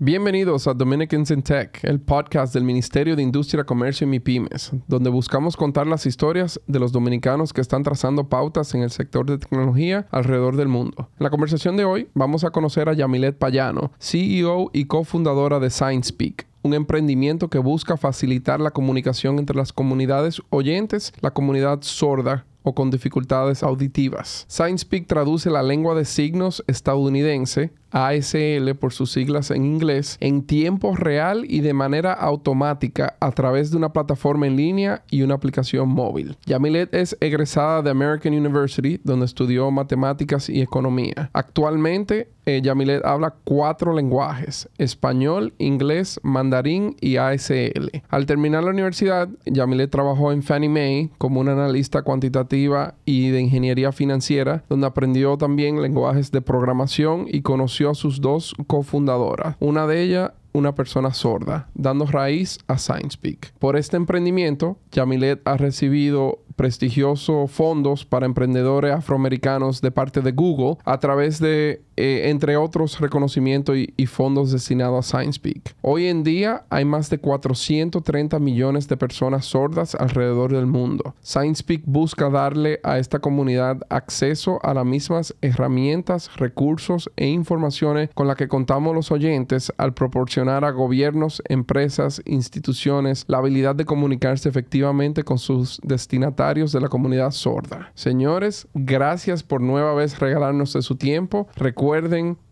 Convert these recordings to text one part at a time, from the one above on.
Bienvenidos a Dominicans in Tech, el podcast del Ministerio de Industria, Comercio y MIPIMES, donde buscamos contar las historias de los dominicanos que están trazando pautas en el sector de tecnología alrededor del mundo. En la conversación de hoy vamos a conocer a Yamilet Payano, CEO y cofundadora de SignSpeak, un emprendimiento que busca facilitar la comunicación entre las comunidades oyentes, la comunidad sorda o con dificultades auditivas. SignSpeak traduce la lengua de signos estadounidense ASL por sus siglas en inglés, en tiempo real y de manera automática a través de una plataforma en línea y una aplicación móvil. Yamilet es egresada de American University, donde estudió matemáticas y economía. Actualmente, eh, Yamilet habla cuatro lenguajes, español, inglés, mandarín y ASL. Al terminar la universidad, Yamilet trabajó en Fannie Mae como una analista cuantitativa y de ingeniería financiera, donde aprendió también lenguajes de programación y conoció a sus dos cofundadoras. Una de ellas una persona sorda, dando raíz a SciencePeak. Por este emprendimiento, Yamilet ha recibido prestigiosos fondos para emprendedores afroamericanos de parte de Google a través de, eh, entre otros, reconocimientos y, fondos destinados a SciencePeak. Hoy en día hay más de 430 millones de personas sordas alrededor del mundo. SciencePeak busca darle a esta comunidad acceso a las mismas herramientas, recursos e informaciones con las que contamos los oyentes al proporcionar a gobiernos, empresas, instituciones la habilidad de comunicarse efectivamente con sus destinatarios de la comunidad sorda. Señores, gracias por nueva vez regalarnos de su tiempo. Recuerden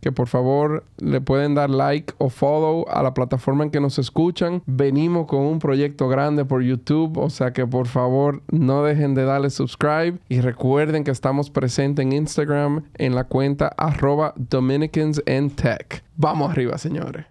que por favor le pueden dar like o follow a la plataforma en que nos escuchan. Venimos con un proyecto grande por YouTube, o sea que por favor no dejen de darle subscribe y recuerden que estamos presentes en Instagram en la cuenta arroba Dominicans. Vamos arriba, señores.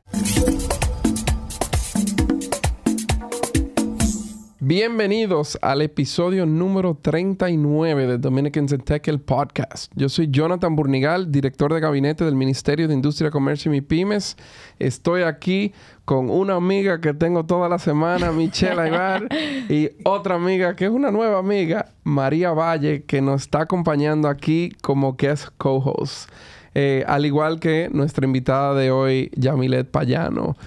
Bienvenidos al episodio número 39 de Dominicans in Tech, el podcast. Yo soy Jonathan Burnigal, director de gabinete del Ministerio de Industria, Comercio y MIPIMES. Estoy aquí con una amiga que tengo toda la semana, Michelle Aybar, y otra amiga que es una nueva amiga, María Valle, que nos está acompañando aquí como guest co-host. Eh, al igual que nuestra invitada de hoy, Yamilet Payano.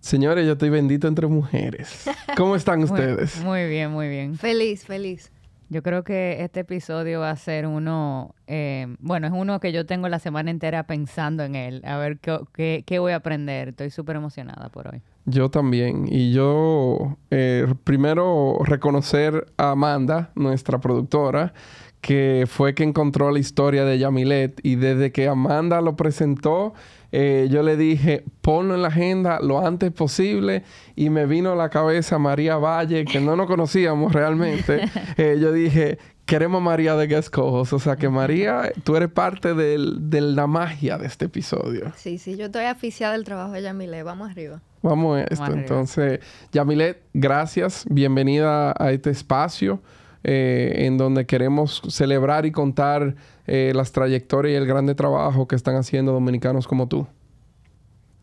Señores, yo estoy bendito entre mujeres. ¿Cómo están ustedes? Muy, bien, muy bien. Feliz, feliz. Yo creo que este episodio va a ser uno, eh, bueno, es uno que yo tengo la semana entera pensando en él, a ver qué, qué, voy a aprender. Estoy súper emocionada por hoy. Yo también. Y yo, eh, primero, reconocer a Amanda, nuestra productora, que fue que encontró la historia de Yamilet. Y desde que Amanda lo presentó, eh, yo le dije, ponlo en la agenda lo antes posible y me vino a la cabeza María Valle, que no nos conocíamos realmente. Eh, yo dije, queremos a María de Guest O sea que María, tú eres parte de la magia de este episodio. Sí, sí, yo estoy aficiada del trabajo de Yamilet. Vamos arriba. Vamos a esto. Entonces, Yamilet, gracias. Bienvenida a este espacio. Eh, en donde queremos celebrar y contar eh, las trayectorias y el grande trabajo que están haciendo dominicanos como tú.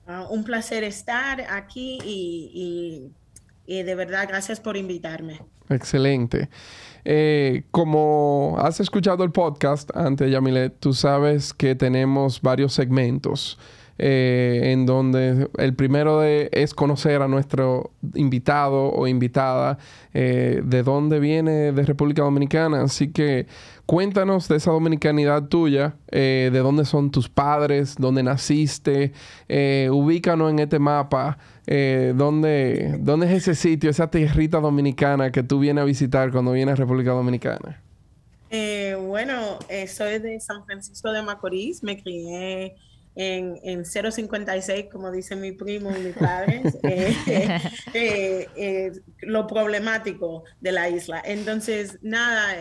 Ah, un placer estar aquí y, de verdad gracias por invitarme. Excelente. Eh, como has escuchado el podcast antes, Yamilet, tú sabes que tenemos varios segmentos. Eh, en donde el primero de, es conocer a nuestro invitado o invitada eh, de dónde viene de República Dominicana. Así que cuéntanos de esa dominicanidad tuya, eh, de dónde son tus padres, dónde naciste, ubícanos en este mapa. ¿dónde, ¿Dónde es ese sitio, esa tierrita dominicana que tú vienes a visitar cuando vienes a República Dominicana? bueno, soy de San Francisco de Macorís, me crié en, en 0.56, como dice mi primo y mi padre, eh, eh, eh, lo problemático de la isla. Entonces, nada,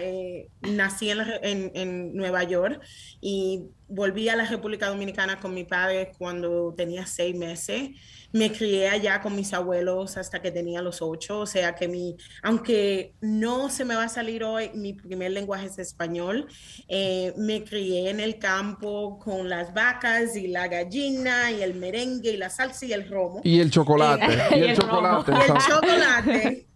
nací en, en, en Nueva York y volví a la República Dominicana con mi padre cuando tenía seis meses. Me crié allá con mis abuelos hasta que tenía los ocho. O sea que mi, aunque no se me va a salir hoy, mi primer lenguaje es español. Eh, me crié en el campo con las vacas y la gallina y el merengue y la salsa y el romo. Y el chocolate. y, el, chocolate. Y el chocolate.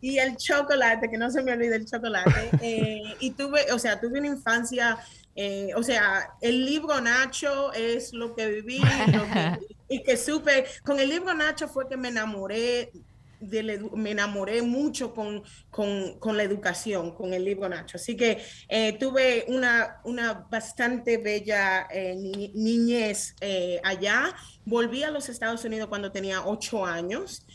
y el chocolate, que no se me olvide el chocolate. Eh, y tuve, o sea, tuve una infancia eh, o sea, el libro Nacho es lo que viví y que supe. Con el libro Nacho fue que me enamoré me enamoré mucho con, con, la educación, con el libro Nacho. Así que eh, tuve una, una bastante bella eh, niñez allá. Volví a los Estados Unidos cuando tenía ocho años.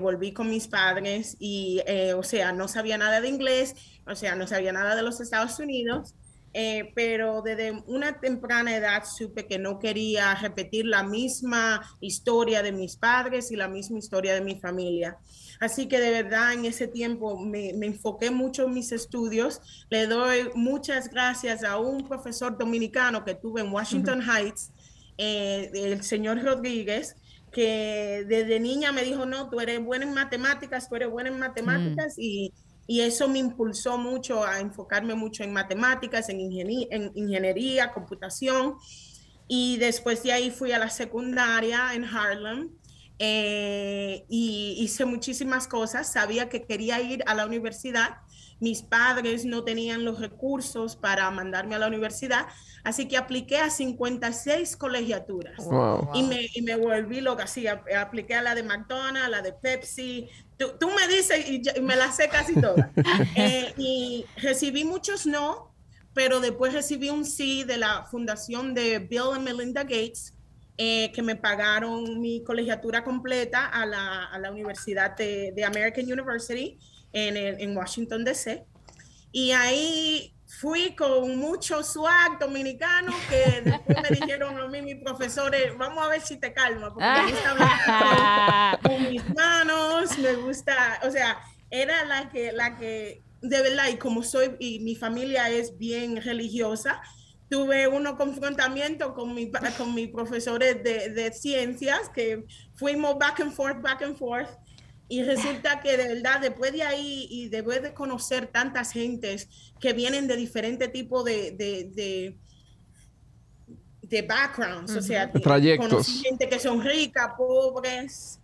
volví con mis padres y, o sea, no sabía nada de inglés, o sea, no sabía nada de los Estados Unidos. Eh, pero desde una temprana edad supe que no quería repetir la misma historia de mis padres y la misma historia de mi familia. Así que de verdad en ese tiempo me, enfoqué mucho en mis estudios. Le doy muchas gracias a un profesor dominicano que tuve en Washington Heights, eh, el señor Rodríguez, que desde niña me dijo, no, tú eres buena en matemáticas, tú eres buena en matemáticas y y eso me impulsó mucho a enfocarme mucho en matemáticas, en, ingeniería, computación. Y después de ahí fui a la secundaria en Harlem eh, y hice muchísimas cosas. Sabía que quería ir a la universidad. Mis padres no tenían los recursos para mandarme a la universidad, así que apliqué a 56 colegiaturas Y, me, y, me, volví loca. Sí, apliqué a la de McDonald's, a la de Pepsi, Tú, me dices y, me las sé casi todas. Eh, y recibí muchos no, pero después recibí un sí de la fundación de Bill y Melinda Gates, eh, que me pagaron mi colegiatura completa a la, a la Universidad de, de, American University en, en Washington, D.C. Y ahí fui con mucho swag dominicano que después me dijeron a mí mis profesores, vamos a ver si te calma, porque me gusta hablar con, mis manos, me gusta, o sea, era la que, la que, de verdad, y como soy, y mi familia es bien religiosa, tuve unos confrontamientos con, mi, con mis profesores de, de ciencias, que fuimos back and forth, back and forth, y resulta que de verdad, después de ahí y después de conocer tantas gentes que vienen de diferentes tipos de, de, de, backgrounds, o sea, trayectos. gente que son ricas, pobres,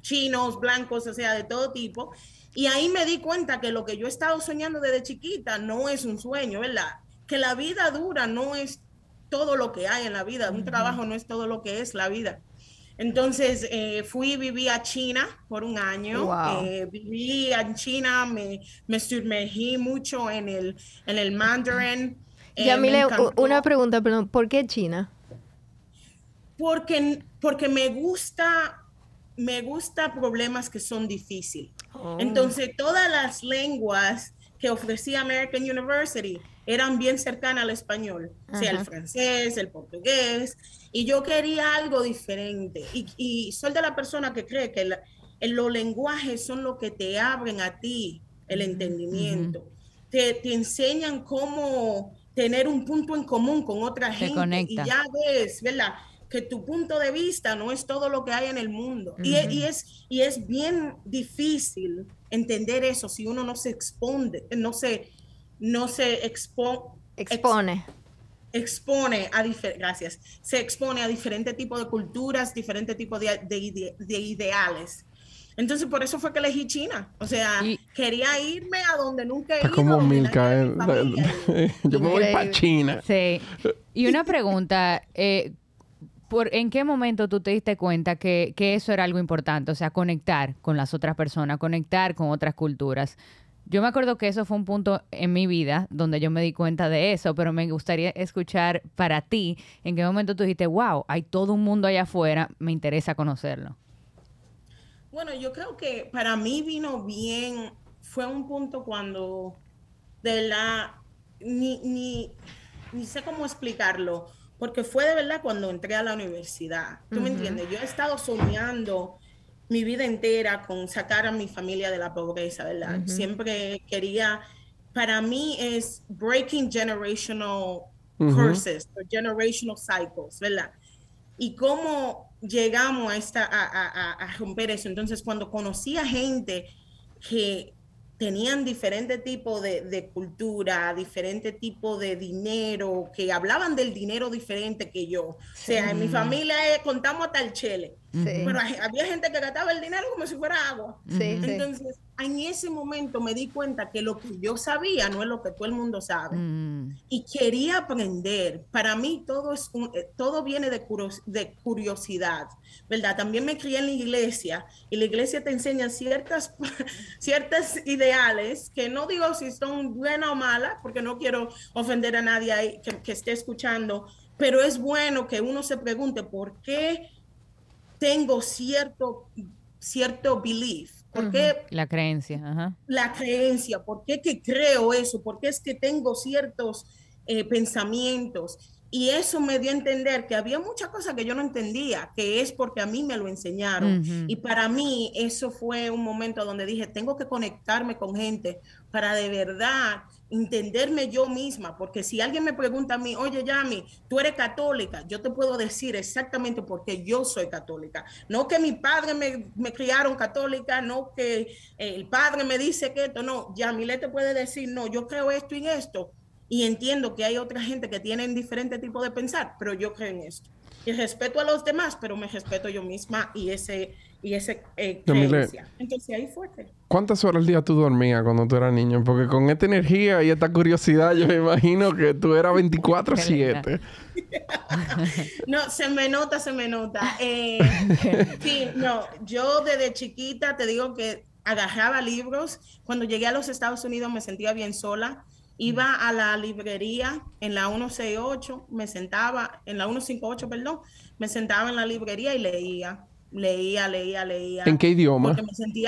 chinos, blancos, o sea, de todo tipo. Y ahí me di cuenta que lo que yo he estado soñando desde chiquita no es un sueño, ¿verdad? Que la vida dura no es todo lo que hay en la vida, un trabajo no es todo lo que es la vida. Entonces eh, fui, viví a China por un año. Eh, viví en China, me, me sumergí mucho en el, en el mandarin. Eh, Yamile, una pregunta, perdón, ¿por qué China? Porque, porque me gusta, me gusta problemas que son difíciles. Oh. Entonces, todas las lenguas que ofrecía American University eran bien cercanas al español, o sea, el francés, el portugués, y yo quería algo diferente. Y, soy de la persona que cree que los lenguajes son lo que te abren a ti el entendimiento. te, te, enseñan cómo tener un punto en común con otra gente. Y ya ves, ¿verdad? Que tu punto de vista no es todo lo que hay en el mundo. y, y, es, y es bien difícil entender eso si uno no se expone, no se no se expone. expone a gracias, se expone a diferentes tipos de culturas, diferentes tipos de, de, ideales. Entonces, por eso fue que elegí China. O sea, quería irme a donde nunca he ido. como Milka. Eh, yo me voy para China. Sí. Y una pregunta. Eh, ¿Por, ¿En qué momento tú te diste cuenta que, que eso era algo importante? O sea, conectar con las otras personas, conectar con otras culturas. Yo me acuerdo que eso fue un punto en mi vida donde yo me di cuenta de eso, pero me gustaría escuchar para ti en qué momento tú dijiste, wow, hay todo un mundo allá afuera, me interesa conocerlo. Bueno, yo creo que para mí vino bien, fue un punto cuando de la, ni, ni, ni sé cómo explicarlo, porque fue de verdad cuando entré a la universidad. ¿Tú me entiendes? Yo he estado soñando mi vida entera con sacar a mi familia de la pobreza, ¿verdad? Siempre quería, para mí es breaking generational curses, generational cycles, ¿verdad? Y cómo llegamos a, esta, a, a, romper eso. Entonces, cuando conocí a gente que tenían diferente tipo de, de, cultura, diferente tipo de dinero, que hablaban del dinero diferente que yo. O sea, en mi familia eh, contamos hasta el chele Pero había gente que gastaba el dinero como si fuera agua. Sí, Entonces, en ese momento me di cuenta que lo que yo sabía no es lo que todo el mundo sabe. Mm. Y quería aprender. Para mí todo, es eh, todo viene de, de curiosidad, ¿verdad? También me crié en la iglesia y la iglesia te enseña ciertas, ciertas ideales que no digo si son buenas o malas, porque no quiero ofender a nadie ahí que, que esté escuchando, pero es bueno que uno se pregunte por qué tengo cierto, cierto belief. ¿Por qué? La creencia. La creencia. ¿Por qué que creo eso? ¿Por qué es que tengo ciertos eh, pensamientos? Y eso me dio a entender que había muchas cosas que yo no entendía, que es porque a mí me lo enseñaron. Y para mí eso fue un momento donde dije, tengo que conectarme con gente para de verdad entenderme yo misma, porque si alguien me pregunta a mí, oye Yami, tú eres católica, yo te puedo decir exactamente por qué yo soy católica. No que mi padre me, me criaron católica, no que el padre me dice que esto, no, Yami le te puede decir, no, yo creo esto y esto, y entiendo que hay otra gente que tienen diferente tipo de pensar, pero yo creo en esto. Y respeto a los demás, pero me respeto yo misma y ese y ese eh, creencia. Entonces ahí fue. ¿Cuántas horas al día tú dormías cuando tú eras niño? Porque con esta energía y esta curiosidad yo me imagino que tú eras 24/7. no, se me nota, se me nota. Eh, sí, no, yo desde chiquita te digo que agarraba libros. Cuando llegué a los Estados Unidos me sentía bien sola Iba a la librería en la 168, me sentaba, en la 158, perdón, me sentaba en la librería y leía, leía, leía, leía. ¿En qué idioma?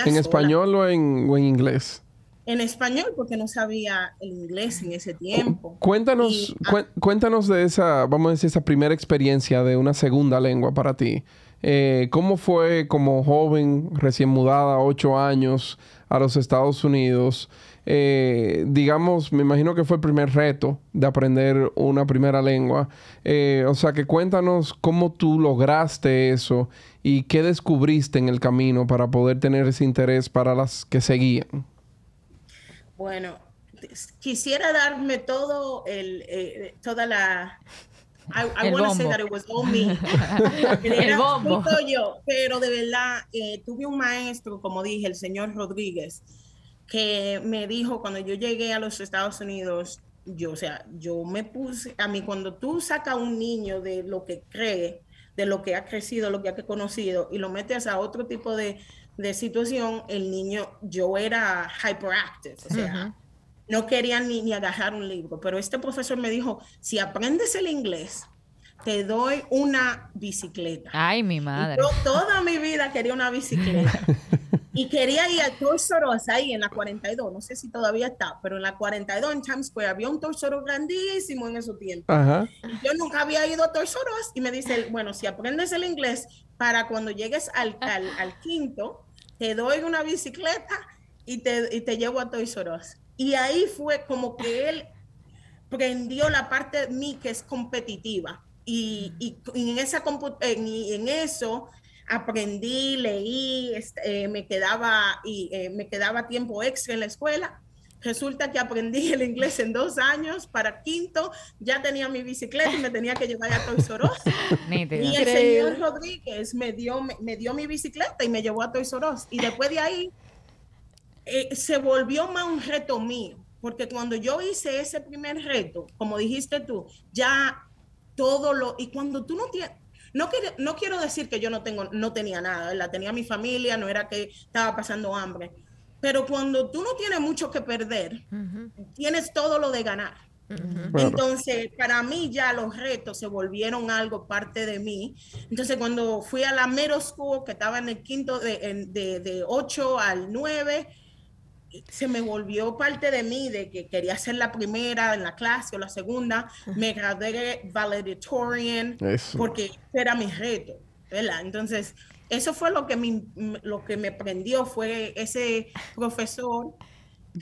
¿En español o en, inglés? En español, porque no sabía el inglés en ese tiempo. Cuéntanos, ah, cuéntanos de esa, vamos a decir, esa primera experiencia de una segunda lengua para ti. Eh, ¿Cómo fue como joven, recién mudada, ocho años, a los Estados Unidos? Eh, digamos, me imagino que fue el primer reto de aprender una primera lengua. Eh, o sea, que cuéntanos cómo tú lograste eso y qué descubriste en el camino para poder tener ese interés para las que seguían. Bueno, quisiera darme todo el, eh, toda la I, want to say that it was all me. el bombo. Yo, pero de verdad, tuve un maestro, como dije, el señor Rodríguez, que me dijo cuando yo llegué a los Estados Unidos, yo, o sea, yo me puse, a mí cuando tú sacas a un niño de lo que cree, de lo que ha crecido, lo que ha conocido, y lo metes a otro tipo de, de situación, el niño, yo era hyperactive, o sea, no quería ni, ni agarrar un libro, pero este profesor me dijo, si aprendes el inglés, te doy una bicicleta. Ay, mi madre. yo toda mi vida quería una bicicleta. Y quería ir al Toys ahí en la 42, no sé si todavía está, pero en la 42 en Times Square había un Toys grandísimo en ese tiempo. yo nunca había ido a Toys y me dice, bueno, si aprendes el inglés para cuando llegues al, al, quinto, te doy una bicicleta y te, y te llevo a Toys. Y ahí fue como que él prendió la parte de mí que es competitiva. Y, y, en, esa, en, en eso aprendí, leí, este, eh, me, quedaba, y, eh, me quedaba tiempo extra en la escuela. Resulta que aprendí el inglés en dos años. Para quinto ya tenía mi bicicleta y me tenía que llevar a Toys R Us. y el señor Rodríguez me dio, me, dio mi bicicleta y me llevó a Toys R Us. Y después de ahí eh, se volvió más un reto mío. Porque cuando yo hice ese primer reto, como dijiste tú, ya todo lo... Y cuando tú no tienes no, no quiero decir que yo no, tengo, no tenía nada, la tenía mi familia, no era que estaba pasando hambre, pero cuando tú no tienes mucho que perder, tienes todo lo de ganar. Entonces, para mí ya los retos se volvieron algo parte de mí. Entonces, cuando fui a la Mero School, que estaba en el quinto de, de, de 8 al 9, se me volvió parte de mí, de que quería ser la primera en la clase o la segunda. Me gradué valedictorian porque era mi reto, ¿verdad? Entonces, eso fue lo que, me, lo que me prendió, fue ese profesor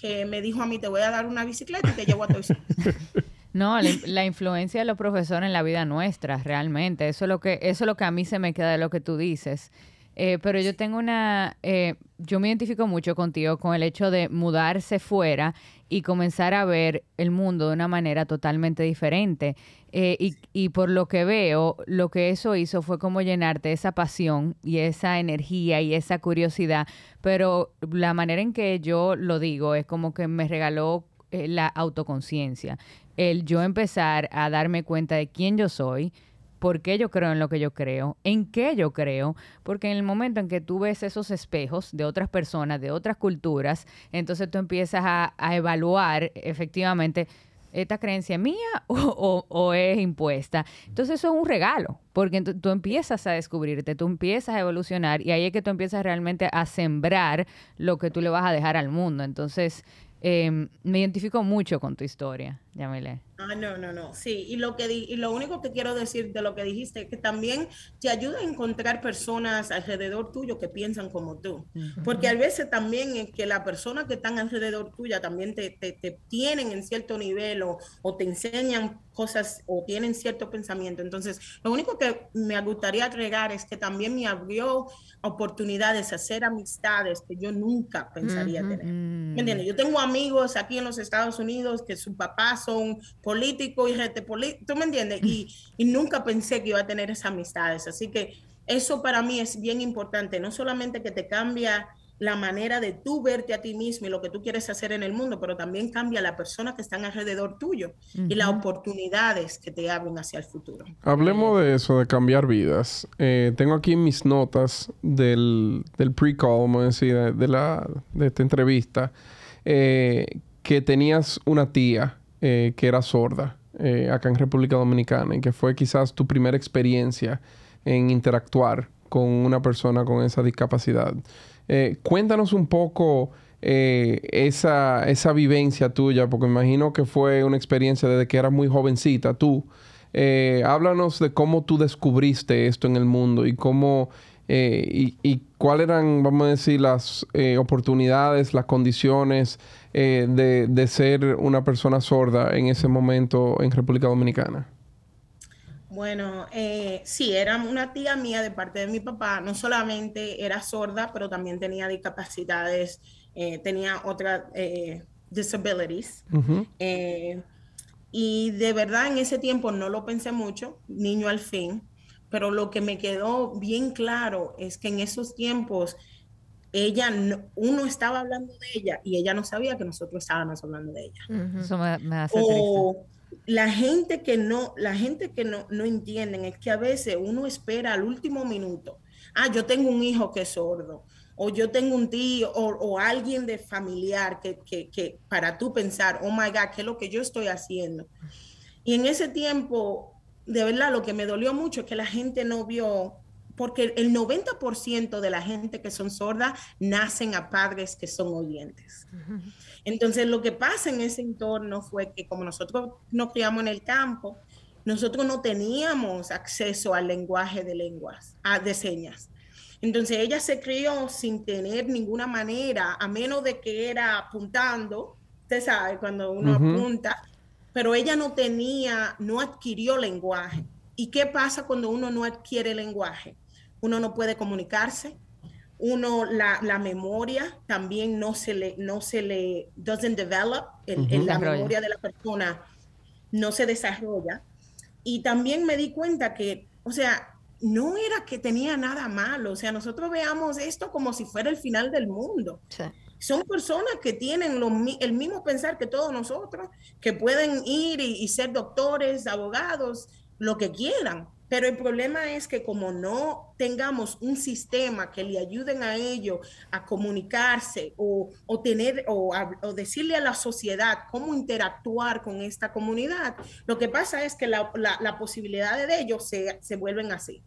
que me dijo a mí, te voy a dar una bicicleta y te llevo a tu No, la, la, influencia de los profesores en la vida nuestra, realmente. Eso es lo que, eso es lo que a mí se me queda de lo que tú dices. Eh, pero yo tengo una, eh, yo me identifico mucho contigo con el hecho de mudarse fuera y comenzar a ver el mundo de una manera totalmente diferente. Eh, y, y, por lo que veo, lo que eso hizo fue como llenarte esa pasión y esa energía y esa curiosidad. Pero la manera en que yo lo digo es como que me regaló la autoconciencia. El yo empezar a darme cuenta de quién yo soy, por qué yo creo en lo que yo creo, en qué yo creo, porque en el momento en que tú ves esos espejos de otras personas, de otras culturas, entonces tú empiezas a, evaluar efectivamente esta creencia mía o, es impuesta. Entonces eso es un regalo, porque tú empiezas a descubrirte, tú empiezas a evolucionar y ahí es que tú empiezas realmente a sembrar lo que tú le vas a dejar al mundo. Entonces em, me identifico mucho con tu historia, Yamile. Ah, no, no, no. Sí, y lo, que y lo único que quiero decir de lo que dijiste es que también te ayuda a encontrar personas alrededor tuyo que piensan como tú. Porque a veces también es que la persona que están alrededor tuya también te, te, tienen en cierto nivel o, o, te enseñan cosas o tienen cierto pensamiento. Entonces, lo único que me gustaría agregar es que también me abrió oportunidades, hacer amistades que yo nunca pensaría tener. ¿Me entiendes? Yo tengo amigos aquí en los Estados Unidos que sus papás son político y gente político, ¿tú me entiendes? Y, y nunca pensé que iba a tener esas amistades. Así que eso para mí es bien importante, no solamente que te cambia la manera de tú verte a ti mismo y lo que tú quieres hacer en el mundo, pero también cambia la persona que están alrededor tuyo y las oportunidades que te abren hacia el futuro. Hablemos de eso, de cambiar vidas. Eh, tengo aquí mis notas del, del pre-call, vamos a decir, de, la, de esta entrevista, eh, que tenías una tía eh, que era sorda eh, acá en República Dominicana y que fue quizás tu primera experiencia en interactuar con una persona con esa discapacidad. Eh, cuéntanos un poco esa, esa vivencia tuya, porque imagino que fue una experiencia desde que eras muy jovencita tú. háblanos de cómo tú descubriste esto en el mundo y cómo y cuáles eran, vamos a decir, las oportunidades, las condiciones eh, de, ser una persona sorda en ese momento en República Dominicana? Bueno, eh, sí, era una tía mía de parte de mi papá. No solamente era sorda, pero también tenía discapacidades, eh, tenía otras disabilities. y de verdad en ese tiempo no lo pensé mucho, niño al fin, pero lo que me quedó bien claro es que en esos tiempos ella, uno estaba hablando de ella y ella no sabía que nosotros estábamos hablando de ella. Eso me, hace o la gente que no, la gente que no, no entienden es que a veces uno espera al último minuto. Ah, yo tengo un hijo que es sordo, o yo tengo un tío, o, alguien de familiar que, que, que para tú pensar, oh my God, ¿qué es lo que yo estoy haciendo? Y en ese tiempo, de verdad, lo que me dolió mucho es que la gente no vio porque el 90% de la gente que son sordas nacen a padres que son oyentes. Entonces, lo que pasa en ese entorno fue que como nosotros nos criamos en el campo, nosotros no teníamos acceso al lenguaje de lenguas, a, de señas. Entonces, ella se crió sin tener ninguna manera, a menos de que era apuntando, usted sabe, cuando uno apunta, pero ella no tenía, no adquirió lenguaje. ¿Y qué pasa cuando uno no adquiere lenguaje? uno no puede comunicarse, uno la, la, memoria también no se le, no se le, doesn't develop, en la memoria de la persona no se desarrolla. Y también me di cuenta que, o sea, no era que tenía nada malo, o sea, nosotros veamos esto como si fuera el final del mundo. Son personas que tienen el mismo pensar que todos nosotros, que pueden ir y ser doctores, abogados, lo que quieran, pero el problema es que como no tengamos un sistema que le ayuden a ellos a comunicarse o, tener o, decirle a la sociedad cómo interactuar con esta comunidad, lo que pasa es que la, posibilidad de ellos se, vuelven así.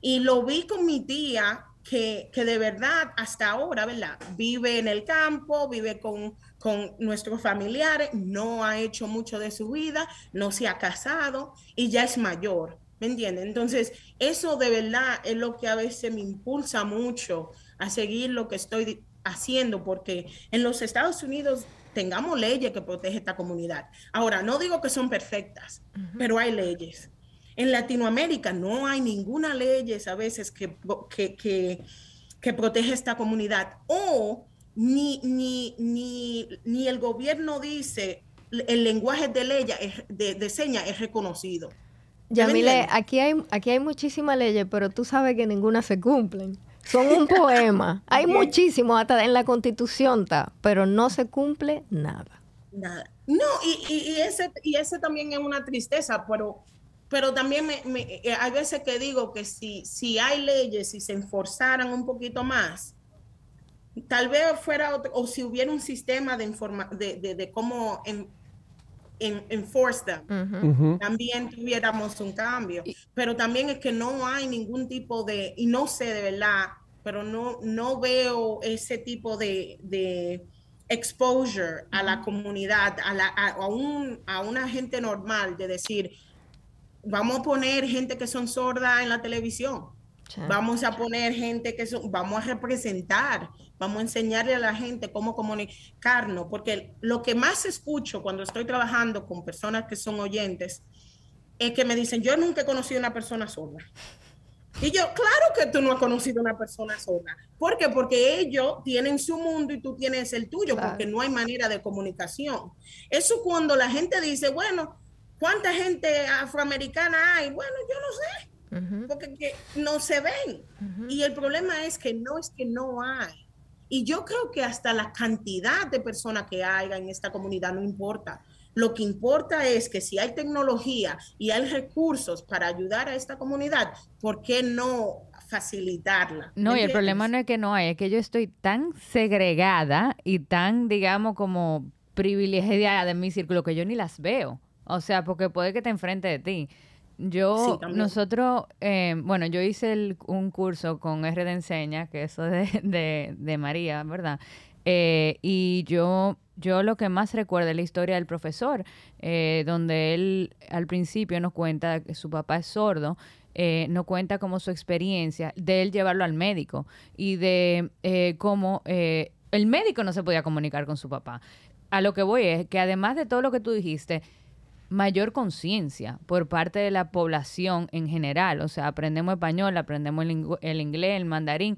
Y lo vi con mi tía que, de verdad hasta ahora, ¿verdad? Vive en el campo, vive con, con nuestros familiares, no ha hecho mucho de su vida, no se ha casado y ya es mayor. ¿Me entiendes? Entonces, eso de verdad es lo que a veces me impulsa mucho a seguir lo que estoy haciendo, porque en los Estados Unidos tengamos leyes que protegen esta comunidad. Ahora, no digo que son perfectas, pero hay leyes. En Latinoamérica no hay ninguna ley a veces que, que, que protege esta comunidad. O ni, ni, ni, ni el gobierno dice el lenguaje de, ley, de, de señas es reconocido. Yamile, aquí hay, aquí hay muchísimas leyes, pero tú sabes que ninguna se cumplen. Son un poema. Hay muchísimos, hasta en la constitución está, pero no se cumple nada. Nada. No, y, y, ese, y ese también es una tristeza, pero, pero también me, eh, hay veces que digo que si, si hay leyes, si se enforzaran un poquito más, tal vez fuera otro, o si hubiera un sistema de, informa, de, de, de cómo en, enforce them, también tuviéramos un cambio. Pero también es que no hay ningún tipo de, y no sé de verdad, pero no, no veo ese tipo de, de exposure a la comunidad, a, la, a, un, a una gente normal, de decir, vamos a poner gente que son sordas en la televisión. Vamos a poner gente que son, vamos a representar Vamos a enseñarle a la gente cómo comunicarnos, porque lo que más escucho cuando estoy trabajando con personas que son oyentes es que me dicen, yo nunca he conocido una persona sorda. Y yo, claro que tú no has conocido una persona sorda. ¿Por qué? Porque ellos tienen su mundo y tú tienes el tuyo, porque no hay manera de comunicación. Eso cuando la gente dice, bueno, ¿cuánta gente afroamericana hay? Bueno, yo no sé, porque no se ven. Y el problema es que no es que no hay y yo creo que hasta la cantidad de personas que haya en esta comunidad no importa. Lo que importa es que si hay tecnología y hay recursos para ayudar a esta comunidad, ¿por qué no facilitarla? No, y el problema no es que no hay, es que yo estoy tan segregada y tan, digamos, como privilegiada de mi círculo que yo ni las veo. O sea, porque puede que te enfrente de ti. Yo, nosotros, eh, bueno, yo hice un curso con R de Enseña, que eso de, de, María, ¿verdad? Eh, y yo, yo lo que más recuerdo es la historia del profesor, eh, donde él al principio nos cuenta que su papá es sordo, nos cuenta como su experiencia de él llevarlo al médico y de cómo el médico no se podía comunicar con su papá. A lo que voy es que además de todo lo que tú dijiste, mayor conciencia por parte de la población en general. O sea, aprendemos español, aprendemos el, inglés, el mandarín.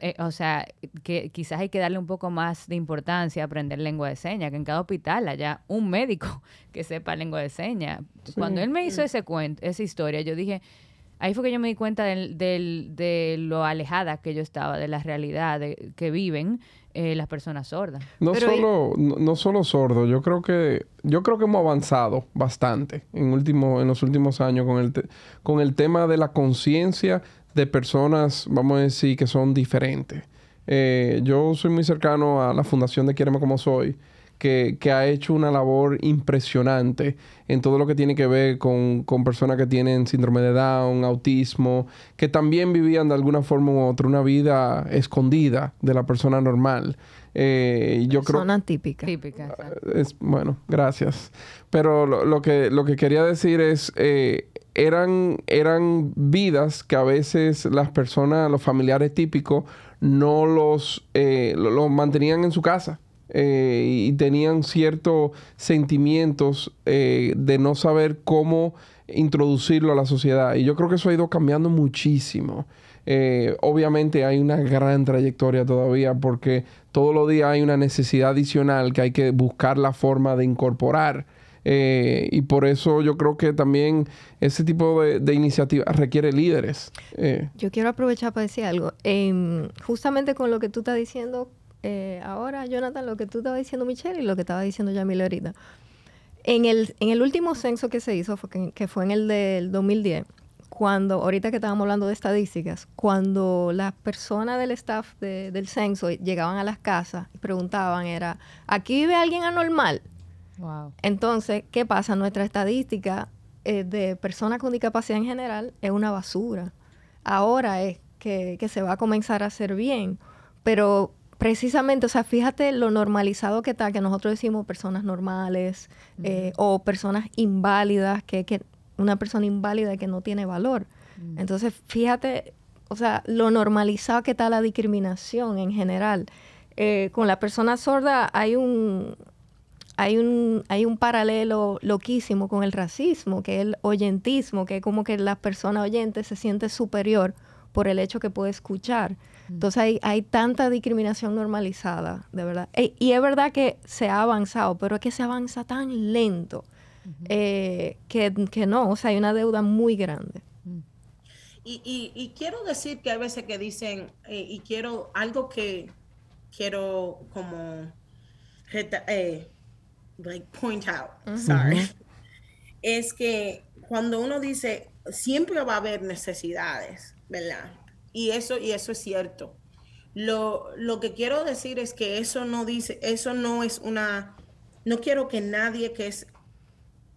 Eh, o sea, que quizás hay que darle un poco más de importancia a aprender lengua de señas, que en cada hospital haya un médico que sepa lengua de señas. Cuando él me hizo ese cuento, esa historia, yo dije, ahí fue que yo me di cuenta del, de lo alejada que yo estaba de la realidad de, que viven eh, las personas sordas. No solo, no, solo sordos, yo creo que yo creo que hemos avanzado bastante en último, en los últimos años con el con el tema de la conciencia de personas, vamos a decir, que son diferentes. Eh, yo soy muy cercano a la fundación de Quiereme como soy que, ha hecho una labor impresionante en todo lo que tiene que ver con, personas que tienen síndrome de Down, autismo, que también vivían de alguna forma u otra una vida escondida de la persona normal. Eh, yo persona creo, típica. típica es, bueno, gracias. Pero lo, que, lo que quería decir es, eh, eran, eran vidas que a veces las personas, los familiares típicos, no los, eh, los mantenían en su casa. Eh, y tenían ciertos sentimientos eh, de no saber cómo introducirlo a la sociedad. Y yo creo que eso ha ido cambiando muchísimo. Eh, obviamente hay una gran trayectoria todavía porque todos los días hay una necesidad adicional que hay que buscar la forma de incorporar. y por eso yo creo que también ese tipo de, de iniciativas requiere líderes. Yo quiero aprovechar para decir algo. Em, justamente con lo que tú estás diciendo, eh, ahora, Jonathan, lo que tú estabas diciendo, Michelle, y lo que estaba diciendo Yamile ahorita. En el, en el último censo que se hizo, fue que, fue en el del 2010, cuando, ahorita que estábamos hablando de estadísticas, cuando las personas del staff del censo llegaban a las casas y preguntaban, era, ¿aquí vive alguien anormal? Wow. Entonces, ¿qué pasa? Nuestra estadística eh, de personas con discapacidad en general es una basura. Ahora es que, que se va a comenzar a hacer bien, pero precisamente, o sea, fíjate lo normalizado que está, que nosotros decimos personas normales eh, o personas inválidas, que, que una persona inválida que no tiene valor. Entonces, fíjate, o sea, lo normalizado que está la discriminación en general. Eh, con la persona sorda hay un, hay un, hay un paralelo loquísimo con el racismo, que es el oyentismo, que es como que la persona oyente se siente superior por el hecho que puede escuchar. Entonces hay, hay tanta discriminación normalizada, de verdad. E, y es verdad que se ha avanzado, pero es que se avanza tan lento eh, que, que, no, o sea, hay una deuda muy grande. Y, y, y quiero decir que hay veces que dicen, eh, y quiero algo que quiero como eh, like point out, sorry, es que cuando uno dice, siempre va a haber necesidades, ¿verdad? Y eso, y eso es cierto. Lo, lo que quiero decir es que eso no dice, eso no es una, no quiero que nadie que es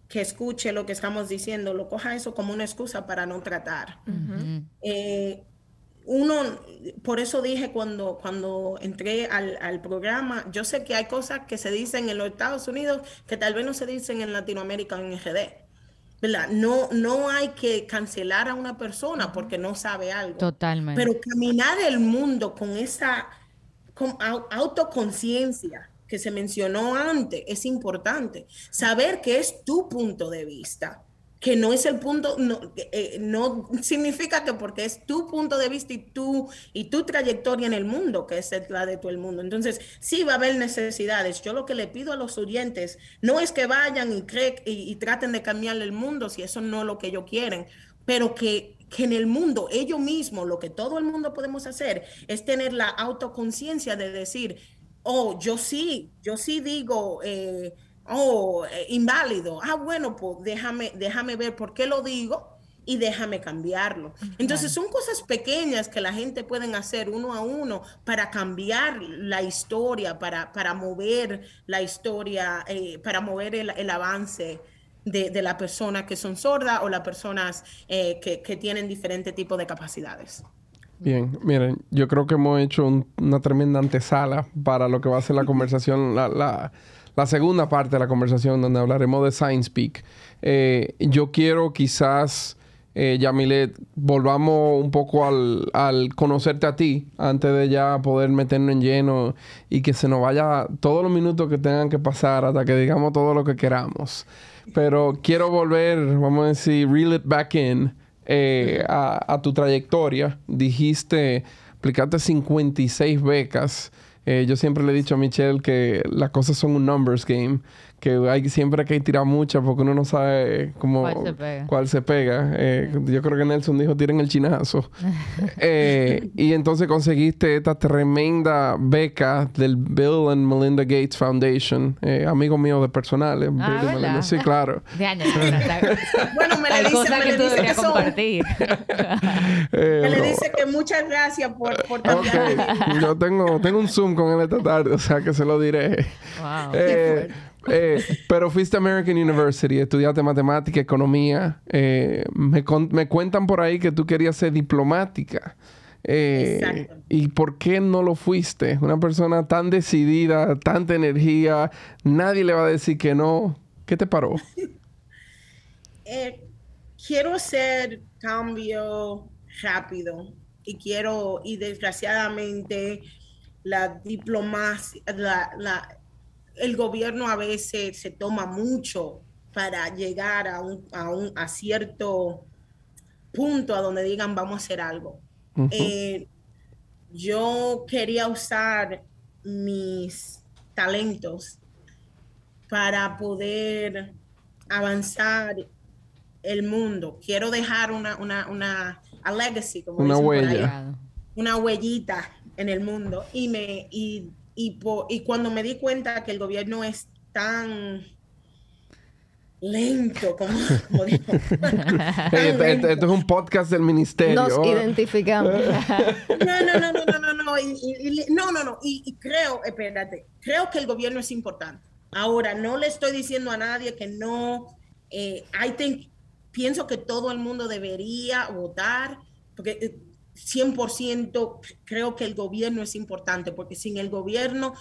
que escuche lo que estamos diciendo, lo coja eso como una excusa para no tratar. Eh, uno, por eso dije cuando, cuando entré al, al, programa, yo sé que hay cosas que se dicen en los Estados Unidos que tal vez no se dicen en Latinoamérica en RD. No, no hay que cancelar a una persona porque no sabe algo. Totalmente. Pero caminar el mundo con esa con autoconciencia que se mencionó antes es importante. Saber que es tu punto de vista que no es el punto, no, eh, no, significa que porque es tu punto de vista y tu, y tu trayectoria en el mundo, que es la de todo el mundo. Entonces, sí va a haber necesidades. Yo lo que le pido a los oyentes no es que vayan y, y, y traten de cambiar el mundo, si eso no es lo que ellos quieren, pero que, que en el mundo, ellos mismos, lo que todo el mundo podemos hacer es tener la autoconciencia de decir, oh, yo sí, yo sí digo... Eh, oh, eh, inválido. Ah, bueno, pues déjame, déjame ver por qué lo digo y déjame cambiarlo. Entonces son cosas pequeñas que la gente pueden hacer uno a uno para cambiar la historia, para, para mover la historia, eh, para mover el, avance de, la persona que son sordas o las personas eh, que, tienen diferentes tipos de capacidades. Bien, miren, yo creo que hemos hecho una tremenda antesala para lo que va a ser la conversación, la la segunda parte de la conversación donde hablaremos de Science Peak. Eh, yo quiero quizás, eh, Yamilet, volvamos un poco al, al, conocerte a ti antes de ya poder meternos en lleno y que se nos vaya todos los minutos que tengan que pasar hasta que digamos todo lo que queramos. Pero quiero volver, vamos a decir, reel it back in eh, a, a tu trayectoria. Dijiste, aplicaste 56 becas. Eh, yo siempre le he dicho a Michelle que las cosas son un numbers game que hay siempre que tirar muchas porque uno no sabe cómo cuál se pega. Eh, yo creo que Nelson dijo tiren el chinazo. Eh, y entonces conseguiste esta tremenda beca del Bill and Melinda Gates Foundation, eh, amigo mío de personal. Ah, sí, claro. De años. bueno, me le dice, cosa que tú deberías compartir. me le dice que muchas gracias por, por okay. Yo tengo, tengo un Zoom con él esta tarde, o sea que se lo diré. Wow. Eh, pero fuiste a American University, estudiaste matemática, economía. Eh, me, me, cuentan por ahí que tú querías ser diplomática. Eh, ¿Y por qué no lo fuiste? Una persona tan decidida, tanta energía, nadie le va a decir que no. ¿Qué te paró? quiero hacer cambio rápido y quiero, y desgraciadamente, la diplomacia, la, la el gobierno a veces se toma mucho para llegar a un, a un a cierto punto a donde digan vamos a hacer algo. Eh, yo quería usar mis talentos para poder avanzar el mundo. Quiero dejar una, una, una legacy, como una huella. una huellita en el mundo. Y me, y y, y cuando me di cuenta que el gobierno es tan lento, como, digo. esto, es un podcast del ministerio. Nos identificamos. no, no, no, no, no, no, no, y, no, no, no, y, creo, espérate, creo que el gobierno es importante. Ahora, no le estoy diciendo a nadie que no, eh, I pienso que todo el mundo debería votar, porque eh, 100% creo que el gobierno es importante, porque sin el gobierno,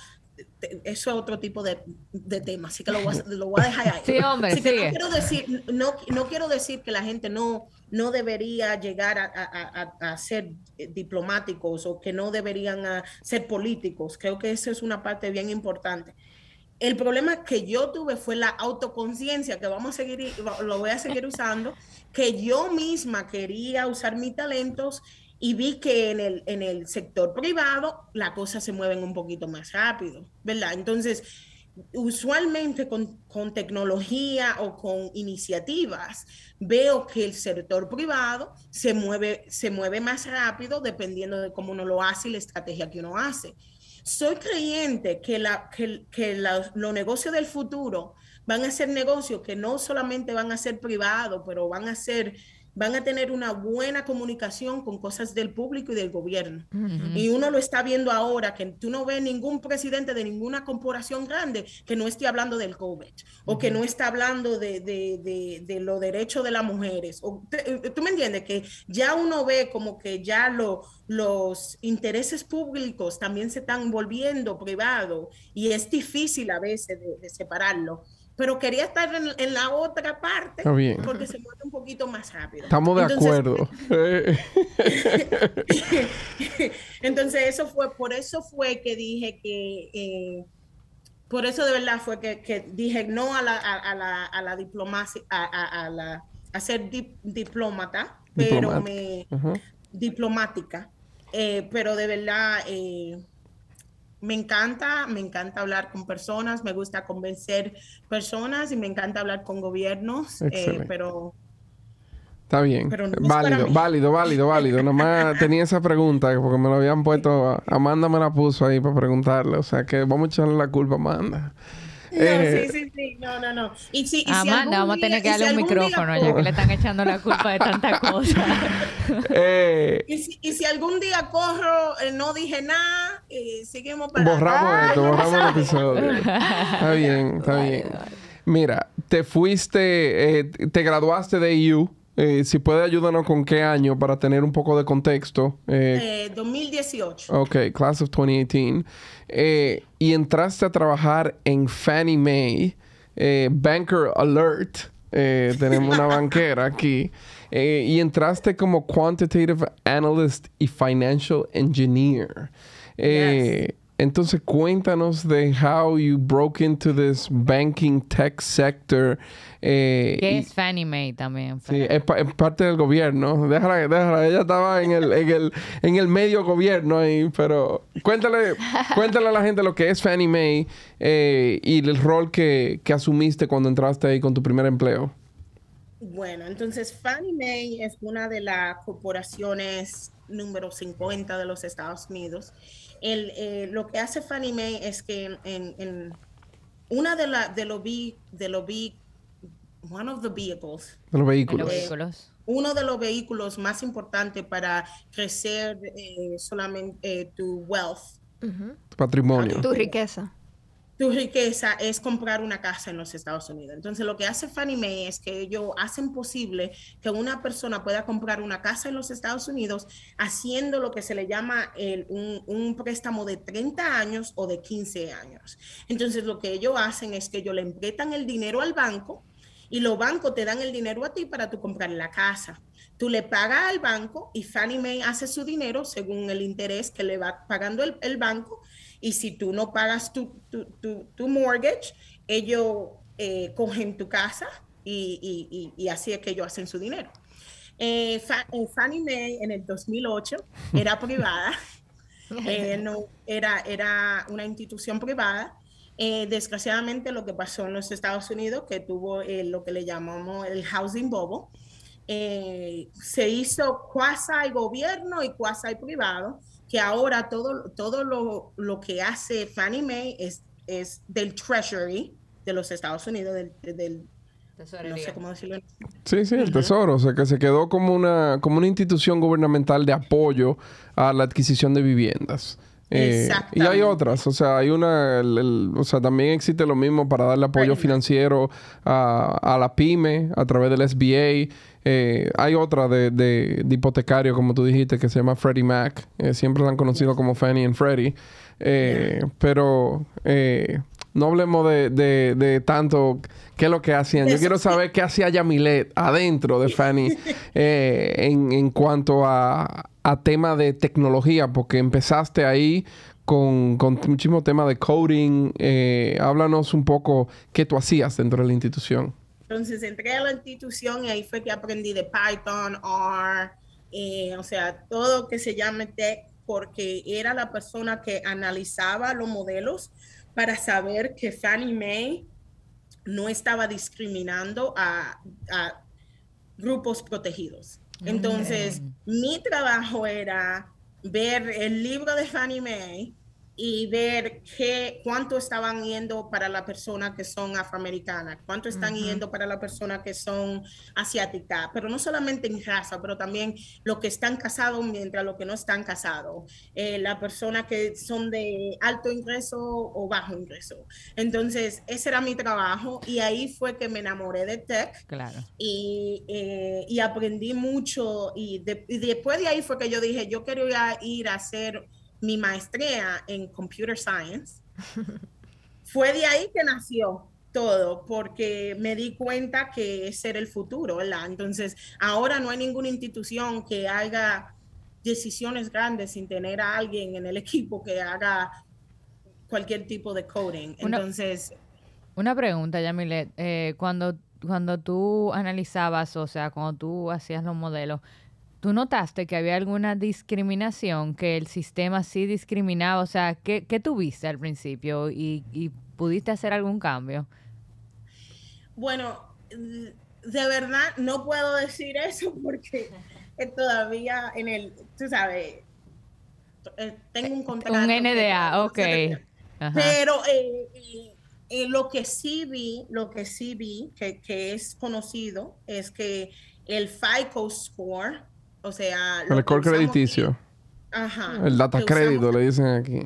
eso es otro tipo de, de tema, así que lo voy, a, lo voy a dejar ahí. Sí, hombre, no quiero decir, no, no, quiero decir que la gente no, no debería llegar a, a, a, ser diplomáticos o que no deberían ser políticos. Creo que eso es una parte bien importante. El problema que yo tuve fue la autoconciencia, que vamos a seguir, lo voy a seguir usando, que yo misma quería usar mis talentos y vi que en el, en el sector privado las cosas se mueven un poquito más rápido, ¿verdad? Entonces, usualmente con, con, tecnología o con iniciativas, veo que el sector privado se mueve, se mueve más rápido dependiendo de cómo uno lo hace y la estrategia que uno hace. Soy creyente que, la, que, que los negocios del futuro van a ser negocios que no solamente van a ser privados, pero van a ser van a tener una buena comunicación con cosas del público y del gobierno. Y uno lo está viendo ahora, que tú no ves ningún presidente de ninguna corporación grande que no esté hablando del COVID o que no está hablando de, de, de, los derechos de las mujeres. O, ¿Tú me entiendes? Que ya uno ve como que ya lo, los intereses públicos también se están volviendo privados y es difícil a veces de separarlo pero quería estar en, la otra parte porque se mueve un poquito más rápido. Estamos de acuerdo. Entonces eso fue, por eso fue que dije que, eh, por eso de verdad fue que, dije no a la, a, la, a la diplomacia, a, la, a ser diplomata, pero me, diplomática, eh, pero de verdad... Eh, me encanta, me encanta hablar con personas, me gusta convencer personas y me encanta hablar con gobiernos, eh, pero... Está bien. válido, válido, válido, válido. Nomás tenía esa pregunta porque me lo habían puesto, Amanda me la puso ahí para preguntarle. O sea que vamos a echarle la culpa a Amanda. No, eh, sí, sí, sí, no, no, no. Y si, Amanda, vamos a tener que darle un micrófono ya que le están echando la culpa de tanta cosa. Eh, y, si, y, si, algún día corro, eh, no dije nada, seguimos para Borramos esto, borramos el episodio. está bien, está bien. Mira, te fuiste, te graduaste de EU. si puede ayudarnos con qué año para tener un poco de contexto. Eh, 2018. Ok, Class of 2018. Eh, y entraste a trabajar en Fannie Mae, eh, Banker Alert. Eh, tenemos una banquera aquí. y entraste como Quantitative Analyst y Financial Engineer. Entonces cuéntanos de how you broke into this banking tech sector. Eh, que es Fannie Mae también. Sí, es, parte del gobierno. Déjala, déjala. Ella estaba en el, en el, en el medio gobierno ahí, pero cuéntale, cuéntale a la gente lo que es Fannie Mae eh, y el rol que, que asumiste cuando entraste ahí con tu primer empleo. Bueno, entonces Fannie Mae es una de las corporaciones número 50 de los Estados Unidos el, eh, lo que hace Fannie Mae es que en, una de, la, de los de los one of the vehicles, de los vehículos. uno de los vehículos más importantes para crecer eh, solamente eh, tu wealth, tu patrimonio, tu riqueza tu riqueza es comprar una casa en los Estados Unidos. Entonces, lo que hace Fannie Mae es que ellos hacen posible que una persona pueda comprar una casa en los Estados Unidos haciendo lo que se le llama un, préstamo de 30 años o de 15 años. Entonces, lo que ellos hacen es que ellos le emprestan el dinero al banco y los bancos te dan el dinero a ti para tú comprar la casa. Tú le pagas al banco y Fannie Mae hace su dinero según el interés que le va pagando el, el banco y si tú no pagas tu, tu, tu, mortgage, ellos eh, cogen tu casa y, y, y, así es que ellos hacen su dinero. Eh, eh Fannie Mae en el 2008 era privada, eh, no, era, era una institución privada. desgraciadamente lo que pasó en los Estados Unidos, que tuvo lo que le llamamos el housing bubble, se hizo quasi gobierno y quasi privado que ahora todo, todo lo, lo que hace Fannie Mae es, es del Treasury de los Estados Unidos, del, del no sé cómo decirlo. Sí, sí, el Tesoro. O sea, que se quedó como una, como una institución gubernamental de apoyo a la adquisición de viviendas. Eh, y hay otras, o sea, hay una, o sea, también existe lo mismo para darle apoyo financiero a, a la pyme a través del SBA. Eh, hay otra de, de, hipotecario, como tú dijiste, que se llama Freddie Mac. Eh, siempre la han conocido como Fannie and Freddie. Eh, pero no hablemos de, de, tanto qué es lo que hacían. Yo quiero saber qué hacía Yamilet adentro de Fannie en, en, cuanto a, a tema de tecnología, porque empezaste ahí con, con muchísimo tema de coding. háblanos un poco qué tú hacías dentro de la institución. Entonces entré a la institución y ahí fue que aprendí de Python, R, eh, o sea, todo que se llame tech, porque era la persona que analizaba los modelos para saber que Fannie Mae no estaba discriminando a, grupos protegidos. Entonces, mi trabajo era ver el libro de Fannie Mae y ver qué, cuánto estaban yendo para la persona que son afroamericanas, cuánto están yendo para la persona que son asiáticas, pero no solamente en raza, pero también los que están casados mientras los que no están casados, eh, la persona que son de alto ingreso o bajo ingreso. Entonces, ese era mi trabajo y ahí fue que me enamoré de tech claro. y, eh, y aprendí mucho y, y después de ahí fue que yo dije, yo quiero ir a hacer mi maestría en Computer Science. Fue de ahí que nació todo, porque me di cuenta que ese era el futuro, ¿verdad? Entonces, ahora no hay ninguna institución que haga decisiones grandes sin tener a alguien en el equipo que haga cualquier tipo de coding. Entonces... Una, pregunta, Yamilet. Eh, cuando, cuando tú analizabas, o sea, cuando tú hacías los modelos, ¿Tú notaste que había alguna discriminación, que el sistema sí discriminaba? O sea, ¿qué, qué tuviste al principio y, pudiste hacer algún cambio? Bueno, de verdad no puedo decir eso porque todavía en el, tú sabes, eh, tengo un contrato. Un NDA, ok. Pero eh, eh, lo que sí vi, lo que sí vi, que, que es conocido, es que el FICO score, o sea... El core crediticio. Ajá. El data crédito, le dicen aquí.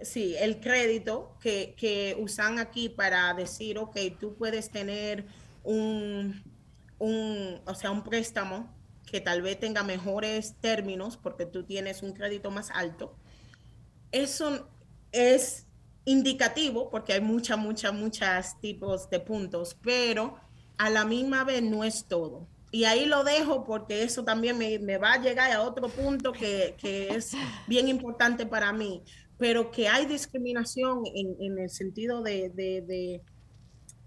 Sí, el crédito que, que, usan aquí para decir, ok, tú puedes tener un, un, o sea, un préstamo que tal vez tenga mejores términos porque tú tienes un crédito más alto. Eso es indicativo porque hay muchas, muchas, muchas tipos de puntos, pero a la misma vez no es todo y ahí lo dejo porque eso también me, me va a llegar a otro punto que, que, es bien importante para mí, pero que hay discriminación en, en el sentido de, de,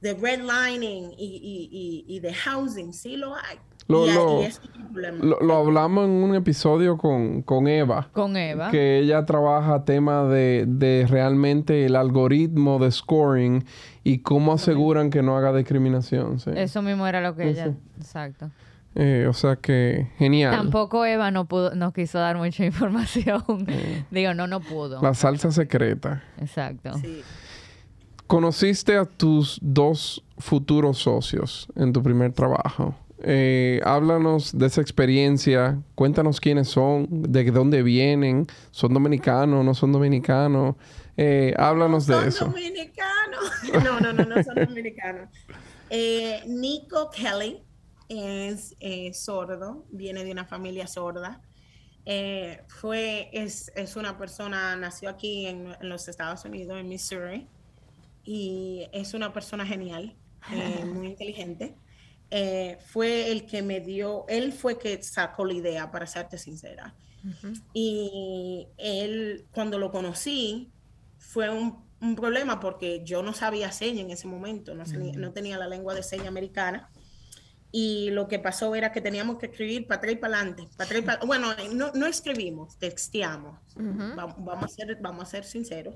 de, redlining y, y, y, de housing, sí lo hay. Lo, lo, lo, hablamos en un episodio con, con, Eva. Con Eva. Que ella trabaja tema de, de realmente el algoritmo de scoring y cómo aseguran que no haga discriminación. Eso mismo era lo que ella... Exacto. Eh, o sea que genial. Tampoco Eva no pudo, no quiso dar mucha información. Digo, no, no pudo. La salsa secreta. Exacto. Conociste a tus dos futuros socios en tu primer trabajo. Eh, háblanos de esa experiencia, cuéntanos quiénes son, de dónde vienen, son dominicanos, no son dominicanos. Eh, háblanos de eso. Son dominicanos. No, no, no, no son dominicanos. Eh, Nico Kelly es sordo, viene de una familia sorda. fue, es, es, una persona, nació aquí en, en, los Estados Unidos, en Missouri, y es una persona genial, muy inteligente. Eh, fue el que me dio, él fue que sacó la idea, para serte sincera. Y él, cuando lo conocí, fue un, problema porque yo no sabía seña en ese momento, no, no tenía la lengua de seña americana. Y lo que pasó era que teníamos que escribir para atrás y para adelante. bueno, no, no, escribimos, texteamos. vamos, a ser, vamos a ser sinceros.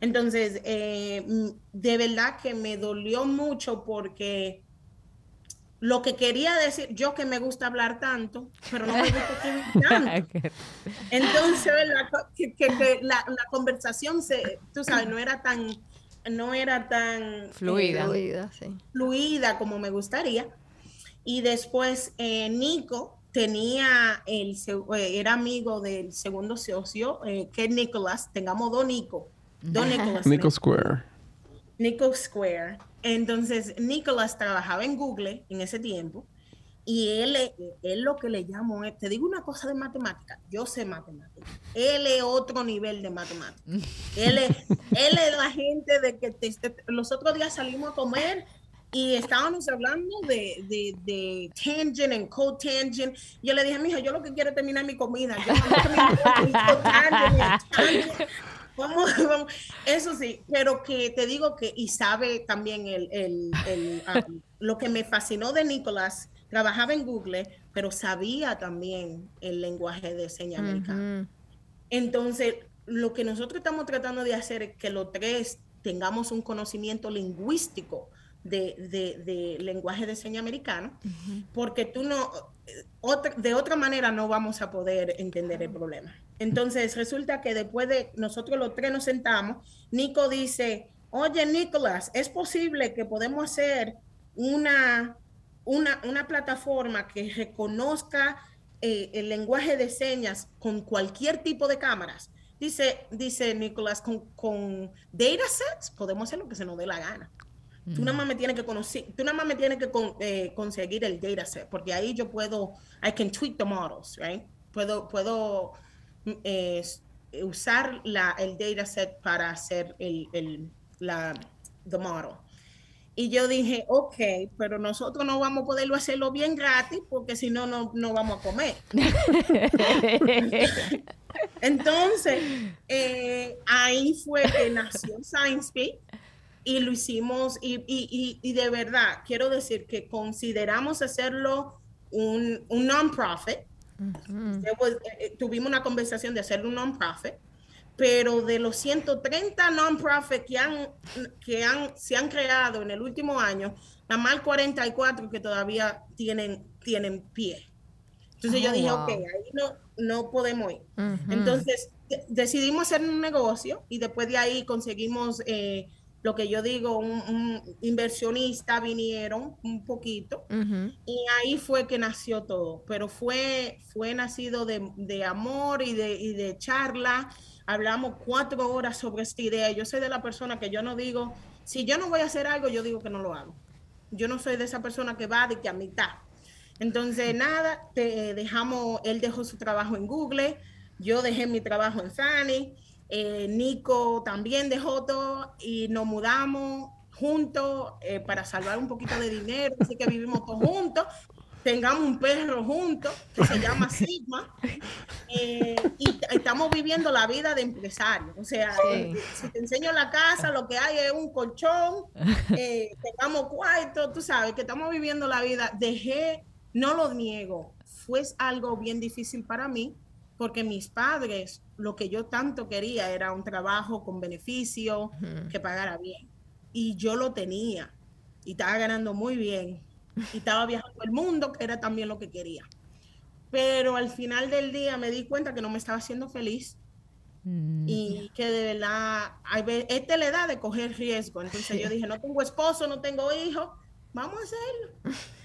Entonces, eh, de verdad que me dolió mucho porque lo que quería decir, yo que me gusta hablar tanto, pero no me gusta escribir tanto. Entonces, que, la, conversación, se, tú sabes, no era tan, no era tan fluida, fluida, sí. fluida como me gustaría. Y después, eh, Nico tenía, el, eh, era amigo del segundo socio, eh, que es Nicolás, tengamos dos Nico. Dos Nicolás. Nico Square. Nico Square. Entonces, Nicolás trabajaba en Google en ese tiempo y él, él lo que le llamo, te digo una cosa de matemática, yo sé matemática, él es otro nivel de matemática. él, es, él es la gente de que los otros días salimos a comer y estábamos hablando de, de, de tangent and cotangent. Yo le dije, mija, yo lo que quiero es terminar mi comida. Yo no Vamos, vamos, eso sí, pero que te digo que, y sabe también el, el, el um, lo que me fascinó de Nicolás, trabajaba en Google, pero sabía también el lenguaje de señas americano. Entonces, lo que nosotros estamos tratando de hacer es que los tres tengamos un conocimiento lingüístico de, lenguaje de señas americano, porque tú no, de otra manera no vamos a poder entender el problema. Entonces resulta que después de nosotros los tres nos sentamos, Nico dice, oye Nicolás, es posible que podemos hacer una, una, plataforma que reconozca eh, el lenguaje de señas con cualquier tipo de cámaras. Dice, dice Nicolás, con, con datasets podemos hacer lo que se nos dé la gana. Tú nada más me tienes que conocer, tú nada más me tienes que eh, conseguir el dataset, porque ahí yo puedo, I can tweak the models, right? Puedo, puedo eh, usar la, el dataset para hacer el, el, la, the model. Y yo dije, ok, pero nosotros no vamos a poderlo hacerlo bien gratis porque si no, no vamos a comer. Entonces, eh, ahí fue que nació SciencePeak y lo hicimos y, de verdad quiero decir que consideramos hacerlo un, un non-profit. Eh, eh, tuvimos una conversación de hacerlo un non-profit, pero de los 130 non-profit que, han, que han, se han creado en el último año, nada más 44 que todavía tienen, tienen pie. Entonces yo oh, dije, ok, ahí no, no podemos ir. Entonces decidimos hacer un negocio y después de ahí conseguimos eh, lo que yo digo, un, inversionista, vinieron un poquito y ahí fue que nació todo, pero fue, fue nacido de, amor y de, y de charla. Hablamos cuatro horas sobre esta idea. Yo soy de la persona que yo no digo, si yo no voy a hacer algo, yo digo que no lo hago. Yo no soy de esa persona que va de que a mitad. Entonces, nada, te dejamos, él dejó su trabajo en Google, yo dejé mi trabajo en Fanny eh, Nico también dejó todo y nos mudamos juntos eh, para salvar un poquito de dinero, así que vivimos todos juntos. Tengamos un perro juntos que se llama Sigma eh, y estamos viviendo la vida de empresario. O sea, si te enseño la casa, lo que hay es un colchón, tengamos cuarto, tú sabes que estamos viviendo la vida. Dejé, no lo niego, fue algo bien difícil para mí porque mis padres, lo que yo tanto quería era un trabajo con beneficio, que pagara bien. Y yo lo tenía, y estaba ganando muy bien, y estaba viajando el mundo, que era también lo que quería. Pero al final del día me di cuenta que no me estaba haciendo feliz. Mm. Y que de verdad, esta es la edad de coger riesgo. Entonces yo dije, no tengo esposo, no tengo hijo, vamos a hacerlo.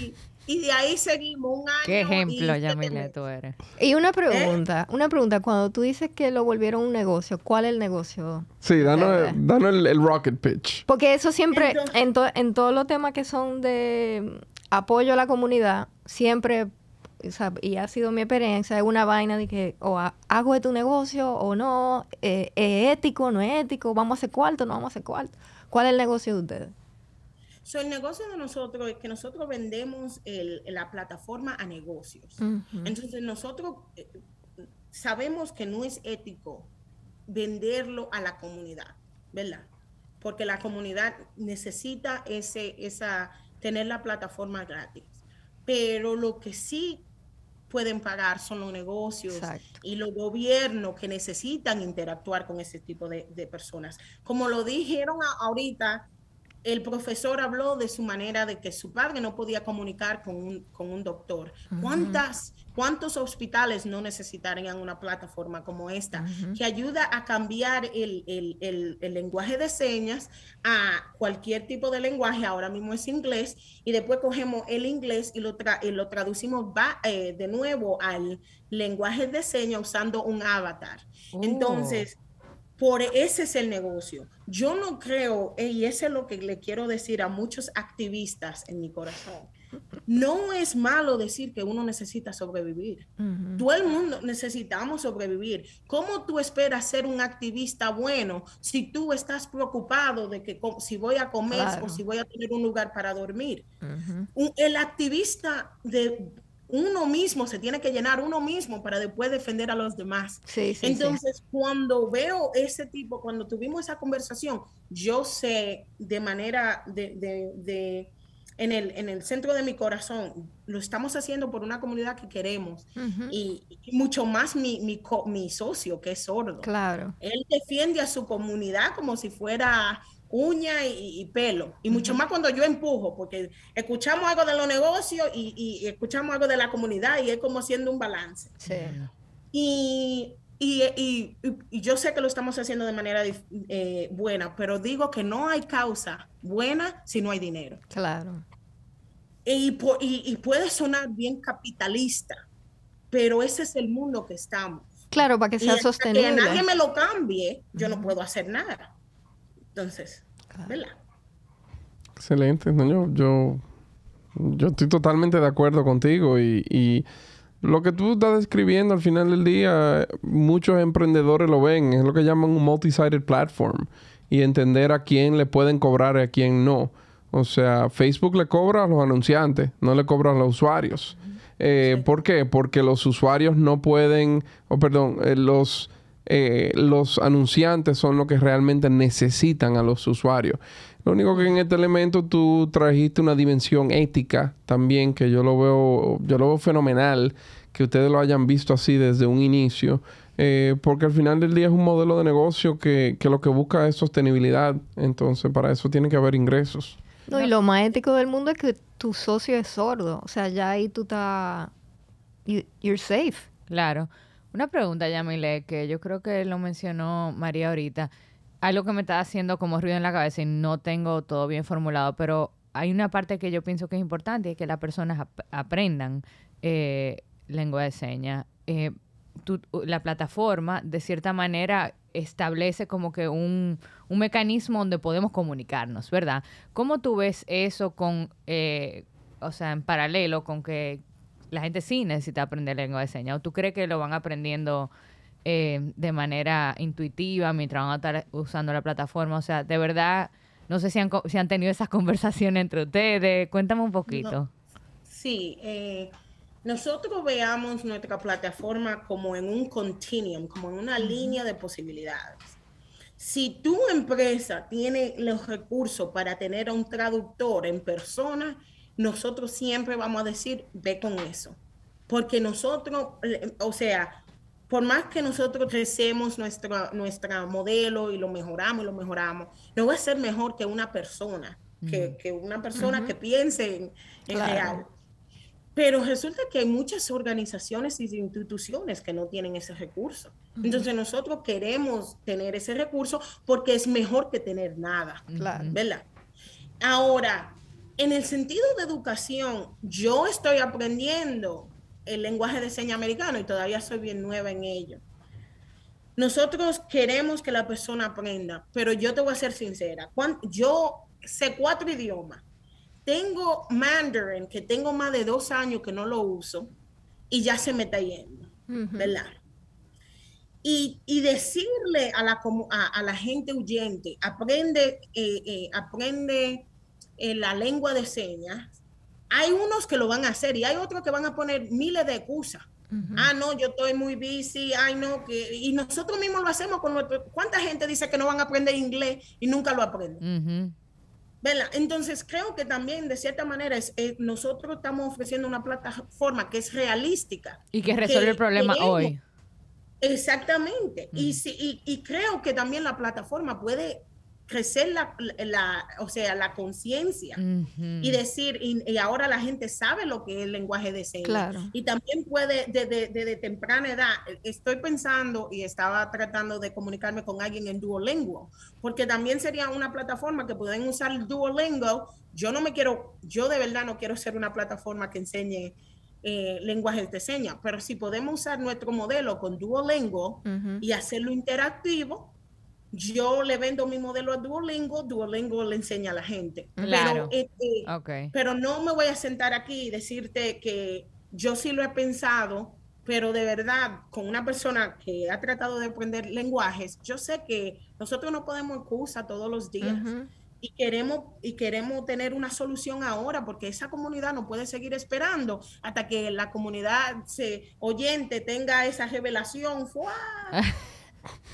Y, y de ahí seguimos un año. Qué ejemplo, Yamile, tú eres. Y una pregunta, una pregunta. Cuando tú dices que lo volvieron un negocio, ¿cuál es el negocio? Sí, danos, el, rocket pitch. Porque eso siempre, en, en todos los temas que son de apoyo a la comunidad, siempre, y ha sido mi experiencia, es una vaina de que o hago de tu negocio o no, eh, es ético, no es ético, vamos a hacer cuarto, no vamos a hacer cuarto. ¿Cuál es el negocio de ustedes? So, el negocio de nosotros es que nosotros vendemos la plataforma a negocios. Entonces nosotros eh, sabemos que no es ético venderlo a la comunidad, ¿verdad? Porque la comunidad necesita ese, esa, tener la plataforma gratis. Pero lo que sí pueden pagar son los negocios y los gobiernos que necesitan interactuar con ese tipo de, de personas. Como lo dijeron ahorita, el profesor habló de su manera de que su padre no podía comunicar con un, doctor. ¿Cuántas, ¿Cuántos hospitales no necesitarían una plataforma como esta que ayuda a cambiar el, lenguaje de señas a cualquier tipo de lenguaje? Ahora mismo es inglés y después cogemos el inglés y lo, lo traducimos eh, de nuevo al lenguaje de señas usando un avatar. Oh. Entonces, por ese es el negocio. Yo no creo, y eso es lo que le quiero decir a muchos activistas en mi corazón. No es malo decir que uno necesita sobrevivir. Todo el mundo necesitamos sobrevivir. ¿Cómo tú esperas ser un activista bueno si tú estás preocupado de que si voy a comer o si voy a tener un lugar para dormir? el activista de uno mismo se tiene que llenar uno mismo para después defender a los demás. Entonces, cuando veo ese tipo, cuando tuvimos esa conversación, yo sé de manera de, en el, en el centro de mi corazón, lo estamos haciendo por una comunidad que queremos y, mucho más mi, mi, mi, socio que es sordo. Claro. Él defiende a su comunidad como si fuera uña y, pelo. Y mucho más cuando yo empujo, porque escuchamos algo de los negocios y, escuchamos algo de la comunidad y es como haciendo un balance. Sí. Y, y, yo sé que lo estamos haciendo de manera eh, buena, pero digo que no hay causa buena si no hay dinero. Claro. Y, y, puede sonar bien capitalista, pero ese es el mundo que estamos. Claro, para que sea sostenible. Que nadie me lo cambie, yo no puedo hacer nada. Entonces, ¿verdad? Excelente, yo, yo, yo estoy totalmente de acuerdo contigo y, y, lo que tú estás describiendo al final del día, muchos emprendedores lo ven, es lo que llaman un multi-sided platform y entender a quién le pueden cobrar y a quién no. O sea, Facebook le cobra a los anunciantes, no le cobra a los usuarios. Eh, ¿Por qué? Porque los usuarios no pueden, o perdón, eh, los eh, los anunciantes son los que realmente necesitan a los usuarios. Lo único que en este elemento tú trajiste una dimensión ética también que yo lo veo, yo lo veo fenomenal que ustedes lo hayan visto así desde un inicio. Eh, porque al final del día es un modelo de negocio que, que, lo que busca es sostenibilidad. Entonces, para eso tiene que haber ingresos. No, y lo más ético del mundo es que tu socio es sordo. O sea, ya ahí tú estás. You're safe. Claro. Una pregunta, Yamile, que yo creo que lo mencionó María ahorita. Algo que me está haciendo como ruido en la cabeza y no tengo todo bien formulado, pero hay una parte que yo pienso que es importante es que las personas aprendan eh, lengua de señas. Eh, la plataforma, de cierta manera, establece como que un, un, mecanismo donde podemos comunicarnos, ¿verdad? ¿Cómo tú ves eso con, eh, o sea, en paralelo con que la gente sí necesita aprender lengua de señas? ¿O tú crees que lo van aprendiendo eh, de manera intuitiva mientras van a estar usando la plataforma? O sea, de verdad, no sé si han, si han tenido esas conversaciones entre ustedes. Cuéntame un poquito. Sí, eh, nosotros veamos nuestra plataforma como en un continuum, como en una línea de posibilidades. Si tu empresa tiene los recursos para tener a un traductor en persona, nosotros siempre vamos a decir, ve con eso. Porque nosotros, o sea, por más que nosotros crecemos nuestro, nuestra modelo y lo mejoramos y lo mejoramos, no va a ser mejor que una persona, que, una persona que piense en, real. Pero resulta que hay muchas organizaciones y instituciones que no tienen ese recurso. Entonces nosotros queremos tener ese recurso porque es mejor que tener nada. ¿Verdad? Ahora, en el sentido de educación, yo estoy aprendiendo el lenguaje de señas americano y todavía soy bien nueva en ello. Nosotros queremos que la persona aprenda, pero yo te voy a ser sincera. Yo sé cuatro idiomas. Tengo Mandarin, que tengo más de dos años que no lo uso, y ya se me está yendo, ¿verdad? Y, decirle a la, a, la gente huyente, aprende, eh, eh, aprende en la lengua de señas, hay unos que lo van a hacer y hay otros que van a poner miles de excusas. Ah, no, yo estoy muy busy, ay, no, que... Y nosotros mismos lo hacemos con nuestro... ¿Cuánta gente dice que no van a aprender inglés y nunca lo aprenden? Entonces creo que también de cierta manera es, eh, nosotros estamos ofreciendo una plataforma que es realística. Y que resuelve el problema hoy. Exactamente. y, y, y, creo que también la plataforma puede crecer la, la, o sea, la conciencia y decir, y, ahora la gente sabe lo que es el lenguaje de señas. Y también puede, desde de, temprana edad, estoy pensando y estaba tratando de comunicarme con alguien en Duolingo, porque también sería una plataforma que pueden usar Duolingo. Yo no me quiero, yo de verdad no quiero ser una plataforma que enseñe eh, lenguajes de señas, pero si podemos usar nuestro modelo con Duolingo y hacerlo interactivo, yo le vendo mi modelo a Duolingo, Duolingo le enseña a la gente. Pero, este, pero no me voy a sentar aquí y decirte que yo sí lo he pensado, pero de verdad, con una persona que ha tratado de aprender lenguajes, yo sé que nosotros no podemos excusa todos los días. Y queremos, y queremos tener una solución ahora, porque esa comunidad no puede seguir esperando hasta que la comunidad se, oyente tenga esa revelación.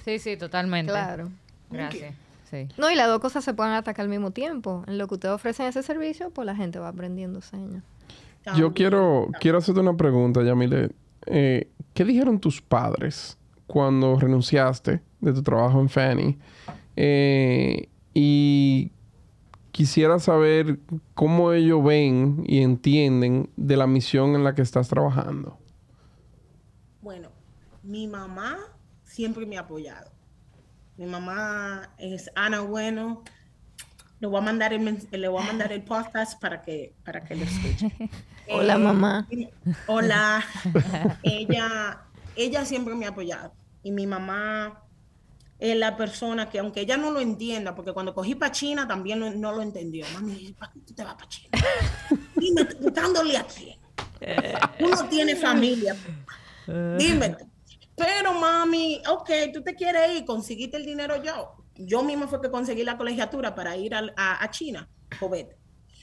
Sí, sí, totalmente. Claro. Gracias. Sí. No, y las dos cosas se pueden atacar al mismo tiempo. En lo que ustedes ofrecen ese servicio, pues la gente va aprendiendo señas. Yo quiero, quiero hacerte una pregunta, Yamile. Eh, ¿Qué dijeron tus padres cuando renunciaste de tu trabajo en Fanny? Eh, y quisiera saber cómo ellos ven y entienden de la misión en la que estás trabajando. Bueno, mi mamá siempre me ha apoyado. Mi mamá es Ana Bueno. Le voy a mandar el, le voy a mandar el podcast para que, para que lo escuche. Hola, Eh, mamá. Hola. ella, ella siempre me ha apoyado. Y mi mamá es la persona que, aunque ella no lo entienda, porque cuando cogí para China también lo- no lo entendió. Mami, ¿para qué tú te vas para China? Dime, ¿tú buscándole a quién? Uno tiene familia. Dime. Pero mami, ok, tú te quieres ir, conseguiste el dinero yo. Yo misma fue que conseguí la colegiatura para ir a, China. Vete.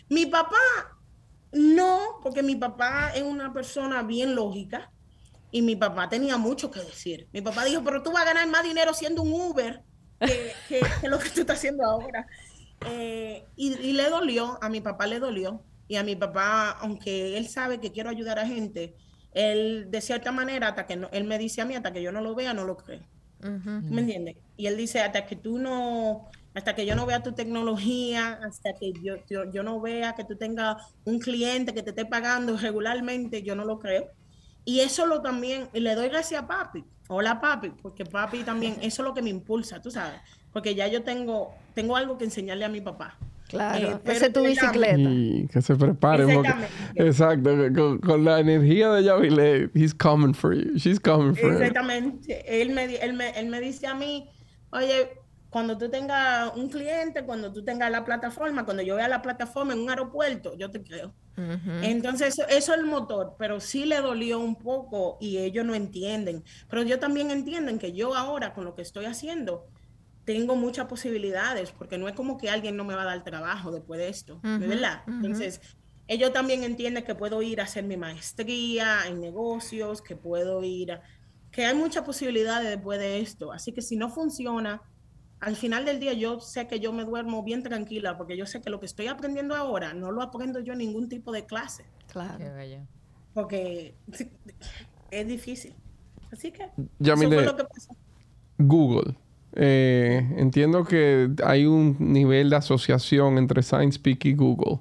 Mi papá, no, porque mi papá es una persona bien lógica y mi papá tenía mucho que decir. Mi papá dijo, pero tú vas a ganar más dinero siendo un Uber que lo que tú estás haciendo ahora. Eh, y, y le dolió, a mi papá le dolió. Y a mi papá, aunque él sabe que quiero ayudar a gente, él de cierta manera, hasta que no, él me dice a mí, hasta que yo no lo vea, no lo creo. Ujú. ¿Me entiendes? Y él dice, hasta que tú no, hasta que yo no vea tu tecnología, hasta que yo, yo, yo no vea que tú tengas un cliente que te esté pagando regularmente, yo no lo creo. Y eso lo también, y le doy gracias a papi. Hola papi, porque papi también, eso es lo que me impulsa, tú sabes. Porque ya yo tengo, tengo algo que enseñarle a mi papá. Claro. Eh, Esa es tu bicicleta. Y que se preparen. porque- Exactamente. exacto. Con, con la energía de Yamile, he's coming for you. She's coming for you. Exactamente. Él me, él, me, él me dice a mí, oye, cuando tú tengas un cliente, cuando tú tengas la plataforma, cuando yo vea la plataforma en un aeropuerto, yo te creo. Ujú. Entonces, eso, eso es el motor, pero sí le dolió un poco y ellos no entienden. Pero yo también entienden que yo ahora, con lo que estoy haciendo, tengo muchas posibilidades, porque no es como que alguien no me va a dar trabajo después de esto, ¿de Ujú, verdad? ujú. Entonces, ellos también entienden que puedo ir a hacer mi maestría en negocios, que puedo ir a... que hay muchas posibilidades después de esto. Así que si no funciona, al final del día yo sé que yo me duermo bien tranquila, porque yo sé que lo que estoy aprendiendo ahora no lo aprendo yo en ningún tipo de clase, Claro. Qué bello. porque es difícil. Así que eso Yamile, fue lo que pasó. Google. Eh, entiendo que hay un nivel de asociación entre SciencePeak y Google.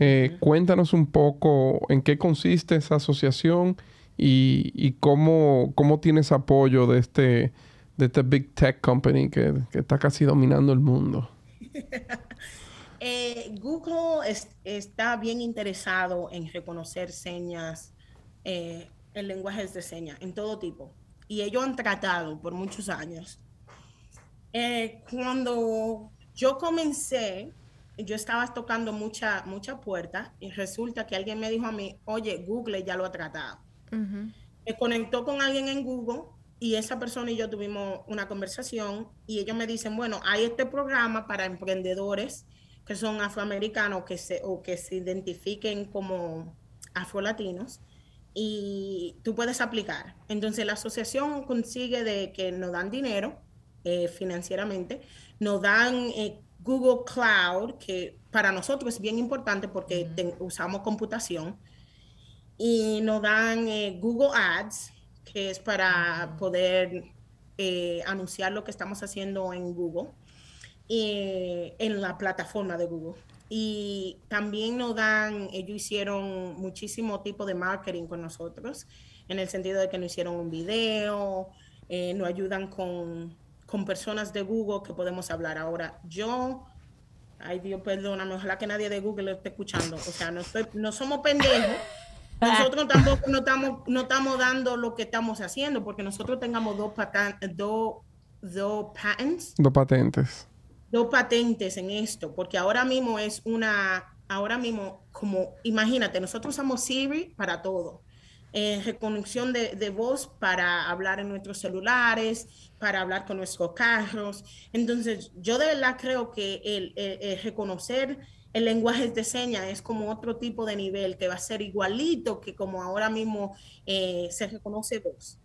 Eh, Cuéntanos un poco en qué consiste esa asociación y, y cómo, cómo tienes apoyo de este, de este Big Tech Company que, que está casi dominando el mundo. Eh, Google es- está bien interesado en reconocer señas, en lenguajes de señas, en todo tipo. Y ellos han tratado por muchos años. Eh, cuando yo comencé, yo estaba tocando mucha, mucha puerta y resulta que alguien me dijo a mí, oye, Google ya lo ha tratado. Ujú. me conectó con alguien en Google y esa persona y yo tuvimos una conversación y ellos me dicen, bueno, hay este programa para emprendedores que son afroamericanos que se, o que se identifiquen como afrolatinos y tú puedes aplicar. Entonces la asociación consigue de que nos dan dinero eh, financieramente, nos dan eh, Google Cloud, que para nosotros es bien importante porque usamos computación y nos dan eh, Google Ads, que es para poder eh, anunciar lo que estamos haciendo en Google, en la plataforma de Google. Y también nos dan, ellos hicieron muchísimo tipo de marketing con nosotros, en el sentido de que nos hicieron un video, eh, nos ayudan con, con personas de Google que podemos hablar. Ahora, yo Ay, Dios, perdóname, ojalá que nadie de Google lo esté escuchando. O sea, no, estoy, no somos pendejos. Nosotros tampoco no estamos, no estamos dando lo que estamos haciendo, porque nosotros tengamos dos, patan- dos, dos patents, Dos patentes. dos patentes en esto, porque ahora mismo es una, ahora mismo, como, imagínate, nosotros usamos Siri para todo. Eh, reconexión de, de voz para hablar en nuestros celulares, para hablar con nuestros carros. Entonces, yo de verdad creo que el, el- el reconocer el lenguaje de señas es como otro tipo de nivel que va a ser igualito que como ahora mismo eh, se reconoce voz.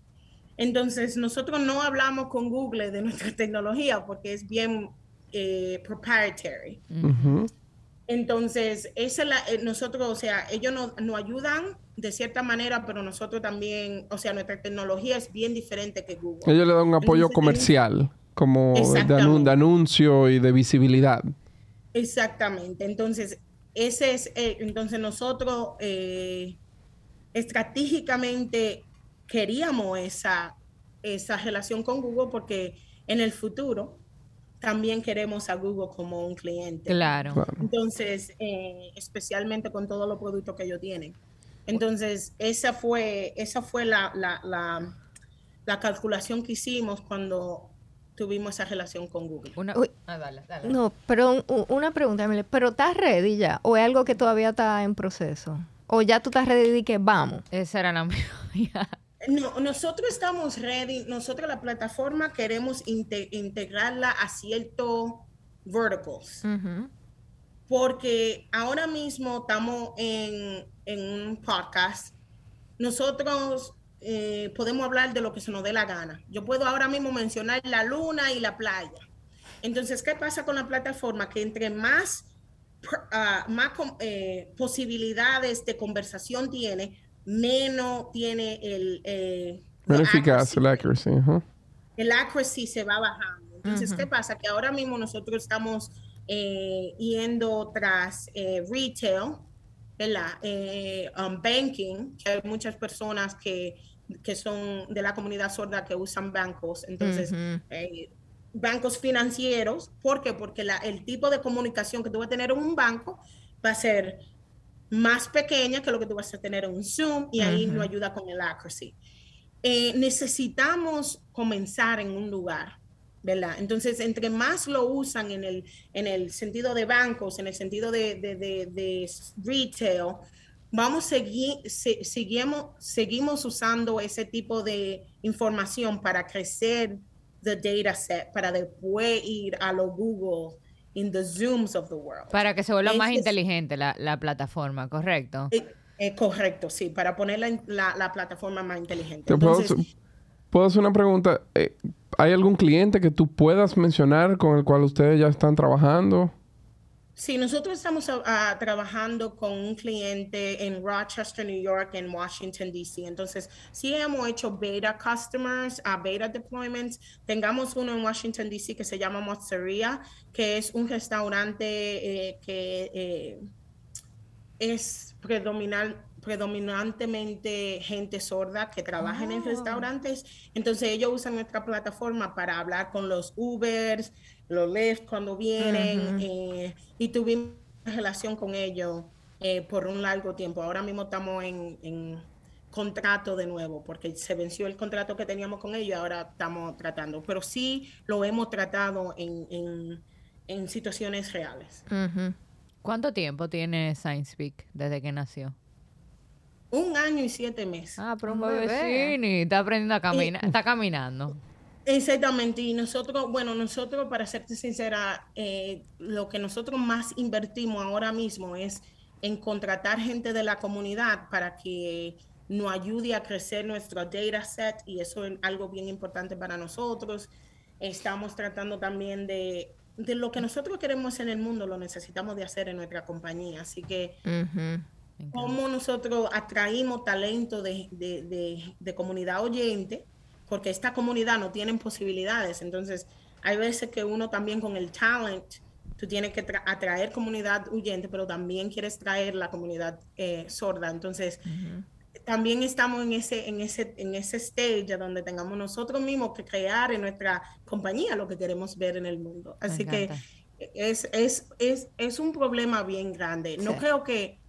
Entonces, nosotros no hablamos con Google de nuestra tecnología porque es bien, eh, proprietary. Entonces, esa la, eh, nosotros, o sea, ellos nos, nos ayudan de cierta manera, pero nosotros también, o sea, nuestra tecnología es bien diferente que Google. Ellos le dan un apoyo Entonces, comercial, como de, anuncio y de visibilidad. Exactamente. Entonces, ese es, eh, entonces nosotros eh, estratégicamente queríamos esa, esa relación con Google porque en el futuro también queremos a Google como un cliente. Claro. Claro. Entonces, eh, especialmente con todos los productos que ellos tienen. Entonces, esa fue, esa fue la, la, la, la calculación que hicimos cuando tuvimos esa relación con Google. Una... Uy. Ah, dale, dale. No, pero un- una pregunta, Emily, ¿pero estás ready ya? ¿O es algo que todavía está en proceso? ¿O ya tú estás ready y que vamos? Esa era la mía. No, nosotros estamos ready, nosotros la plataforma queremos inte- integrarla a ciertos verticals, porque ahora mismo estamos en, en un podcast, nosotros eh, podemos hablar de lo que se nos dé la gana. Yo puedo ahora mismo mencionar la luna y la playa. Entonces, ¿qué pasa con la plataforma? Que entre más, ah, más eh, posibilidades de conversación tiene, menos tiene el... eh, eficaz accuracy el accuracy. el accuracy se va bajando. Entonces, Ujú. ¿qué pasa? Que ahora mismo nosotros estamos eh, yendo tras eh, retail, ¿verdad? Eh, um, banking, que hay muchas personas que, que son de la comunidad sorda que usan bancos. Entonces, eh, bancos financieros. ¿Por qué? Porque la- el tipo de comunicación que tú vas a tener en un banco va a ser más pequeña que lo que tú vas a tener en un Zoom y ahí Ujú. no ayuda con el accuracy. Eh, necesitamos comenzar en un lugar, ¿verdad? Entonces, entre más lo usan en el, en el sentido de bancos, en el sentido de, de, de- de retail, vamos a seguir, se- seguimos, seguimos usando ese tipo de información para crecer the data set, para después ir a lo Google in the Zooms of the world. Para que se vuelva más es- inteligente la, la plataforma, ¿correcto? Eh, eh, correcto, sí, para poner la, la- la plataforma más inteligente. ¿Te puedo, Entonces, puedo hacer una pregunta? Eh, ¿Hay algún cliente que tú puedas mencionar con el cual ustedes ya están trabajando? Sí, nosotros estamos ah, ah, trabajando con un cliente en Rochester, New York, en Washington, D.C. Entonces, sí hemos hecho beta customers, a beta deployments. Tengamos uno en Washington, D.C. que se llama Mozzeria, que es un restaurante eh, que eh, es predominal- predominantemente gente sorda que trabaja en Oh. restaurantes. Entonces, ellos usan nuestra plataforma para hablar con los Ubers, los Lyft cuando vienen, Ujú. eh, y tuvimos relación con ellos eh, por un largo tiempo. Ahora mismo estamos en, en contrato de nuevo, porque se venció el contrato que teníamos con ellos y ahora estamos tratando. Pero sí lo hemos tratado en, en- en situaciones reales. ¿Cuánto tiempo tiene SciencePeak desde que nació? Un año y siete meses. Ah, pero un bebé. Está aprendiendo a caminar. Está caminando. Exactamente, y nosotros, bueno, nosotros, para serte sincera, eh, lo que nosotros más invertimos ahora mismo es en contratar gente de la comunidad para que nos ayude a crecer nuestro data set y eso es algo bien importante para nosotros. Estamos tratando también de, de lo que nosotros queremos en el mundo, lo necesitamos de hacer en nuestra compañía. Así que. Me encanta. Cómo nosotros atraímos talento de, de- de- de comunidad oyente, porque esta comunidad no tienen posibilidades. Entonces, hay veces que uno también con el talent, tú tienes que tra- atraer comunidad oyente, pero también quieres traer la comunidad eh, sorda. Entonces, también estamos en ese, en ese, en ese stage donde tengamos nosotros mismos que crear en nuestra compañía lo que queremos ver en el mundo. Así que es, es, es, es un problema bien grande. No Sí. creo que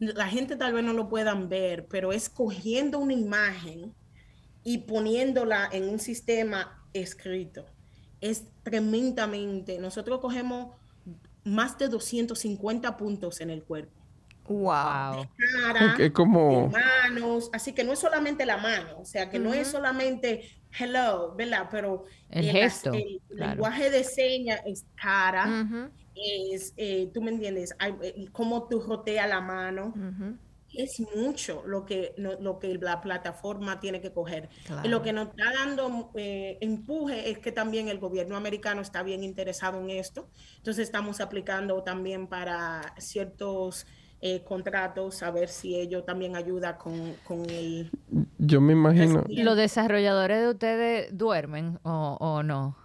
la gente tal vez no lo puedan ver, pero es cogiendo una imagen y poniéndola en un sistema escrito. Es tremendamente. Nosotros cogemos más de 250 puntos en el cuerpo. Wow. Wow. Cara, Es como... de manos, así que no es solamente la mano, o sea, que no es solamente hello, ¿verdad? Pero El las- gesto, el claro. lenguaje de señas es cara, Ujú. Es, eh, tú me entiendes, Hay, eh, cómo tú roteas la mano, es mucho lo que, lo que la plataforma tiene que coger. Y lo que nos está dando eh, empuje es que también el gobierno americano está bien interesado en esto. Entonces estamos aplicando también para ciertos eh, contratos, a ver si ello también ayuda con, con el... Yo me imagino... ¿Los desarrolladores de ustedes duermen o, o no?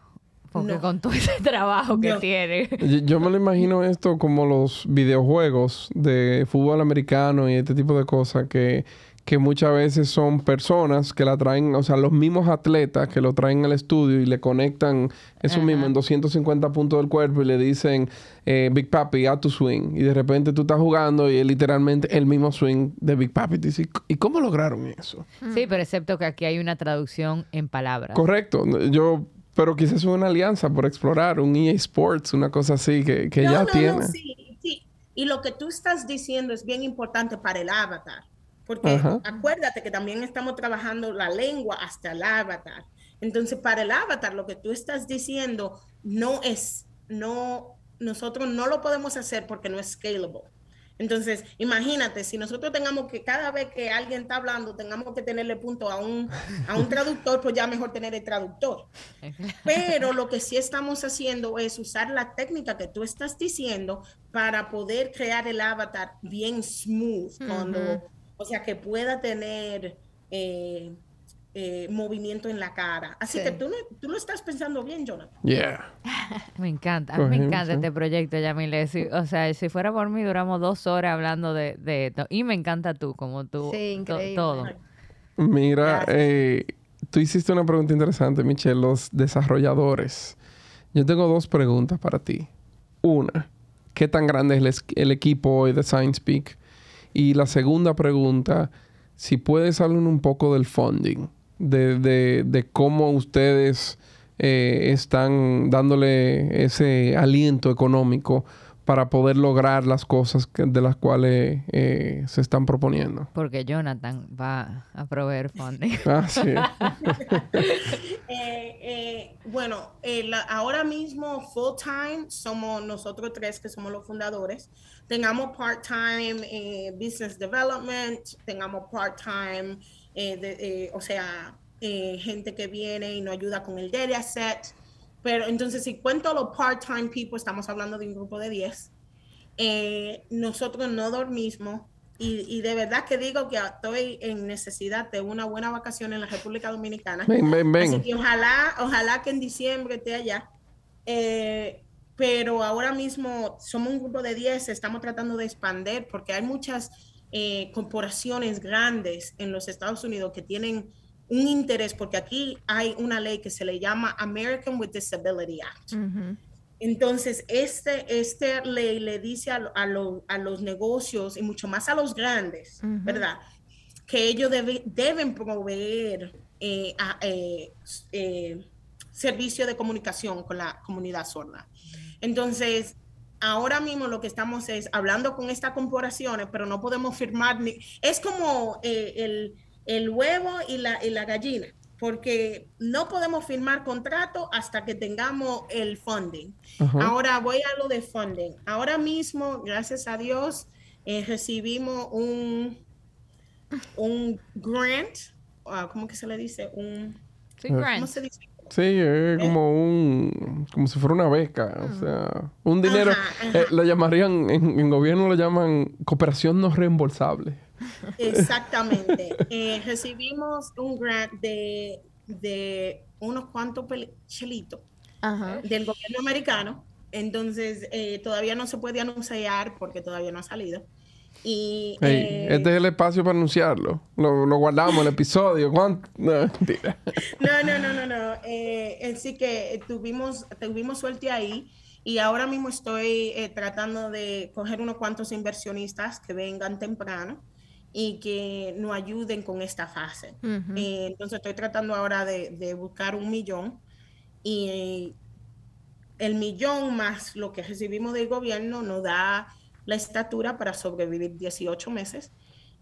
Porque con todo ese trabajo que tiene. Yo, me lo imagino esto como los videojuegos de fútbol americano y este tipo de cosas que, que muchas veces son personas que la traen, o sea, los mismos atletas que lo traen al estudio y le conectan eso mismo en 250 puntos del cuerpo y le dicen, eh, Big Papi, a tu swing. Y de repente tú estás jugando y es literalmente el mismo swing de Big Papi. ¿y cómo lograron eso? Sí, pero excepto que aquí hay una traducción en palabras. Correcto. Yo pero quizás una alianza por explorar, un EA Sports, una cosa así que, que ya tiene. No, sí, sí. Y lo que tú estás diciendo es bien importante para el avatar. Porque acuérdate que también estamos trabajando la lengua hasta el avatar. Entonces, para el avatar, lo que tú estás diciendo no es, no, nosotros no lo podemos hacer porque no es scalable. Entonces, imagínate, si nosotros tengamos que cada vez que alguien está hablando, tengamos que tenerle punto a un, a un traductor, pues ya mejor tener el traductor. Pero lo que sí estamos haciendo es usar la técnica que tú estás diciendo para poder crear el avatar bien smooth, cuando, o sea, que pueda tener... Eh, eh, movimiento en la cara. Así que tú, tú lo estás pensando bien, Jonathan. Yeah. me encanta, me encanta este proyecto, Yamile. o sea, si fuera por mí, duramos dos horas hablando de, esto. Y me encanta tú, como tú, sí, todo. Mira, eh, tú hiciste una pregunta interesante, Michelle. Los desarrolladores. Yo tengo dos preguntas para ti. Una, ¿qué tan grande es el, equipo hoy de SciencePeak? Y la segunda pregunta, si puedes hablar un poco del funding de, de, de cómo ustedes eh, están dándole ese aliento económico para poder lograr las cosas de las cuales eh, se están proponiendo. Porque Jonathan va a proveer funding. Ah, sí. Eh, bueno, ahora mismo full time somos nosotros tres que somos los fundadores. Tengamos part time business development, tengamos part time eh, eh, o sea, eh, gente que viene y nos ayuda con el data set. Pero entonces, si cuento los part-time people, estamos hablando de un grupo de 10. nosotros no dormimos y, y, de verdad que digo que estoy en necesidad de una buena vacación en la República Dominicana. Ven, ven, ven. Así que ojalá, ojalá que en diciembre esté allá. pero ahora mismo somos un grupo de 10, estamos tratando de expandir porque hay muchas eh, corporaciones grandes en los Estados Unidos que tienen un interés, porque aquí hay una ley que se le llama American with Disability Act. Entonces, este, esta ley le dice a, a, los negocios y mucho más a los grandes, ¿verdad? Que ellos deben proveer eh, eh, servicio de comunicación con la comunidad sorda. Entonces, ahora mismo lo que estamos es hablando con estas corporaciones, pero no podemos firmar ni... Es como eh, el, huevo y la, la gallina, porque no podemos firmar contrato hasta que tengamos el funding. Ahora voy a lo de funding. Ahora mismo, gracias a Dios, eh, recibimos un, un grant, ah, ¿cómo que se le dice? Un... ¿Cómo se dice? Sí, es como un, como si fuera una beca, o sea, un dinero, eh, lo llamarían, en, gobierno lo llaman cooperación no reembolsable. Exactamente. Eh, recibimos un grant de, de unos cuantos chelitos del gobierno americano, entonces eh, todavía no se puede anunciar porque todavía no ha salido. Y, eh, este es el espacio para anunciarlo. Lo, lo guardamos, el episodio. ¿Cuánto? No, no, no, no, no. no. Eh, sí que tuvimos, tuvimos suerte ahí. Y ahora mismo estoy eh, tratando de coger unos cuantos inversionistas que vengan temprano y que nos ayuden con esta fase. Eh, entonces estoy tratando ahora de, de, buscar un millón y el millón más lo que recibimos del gobierno nos da la estatura para sobrevivir 18 meses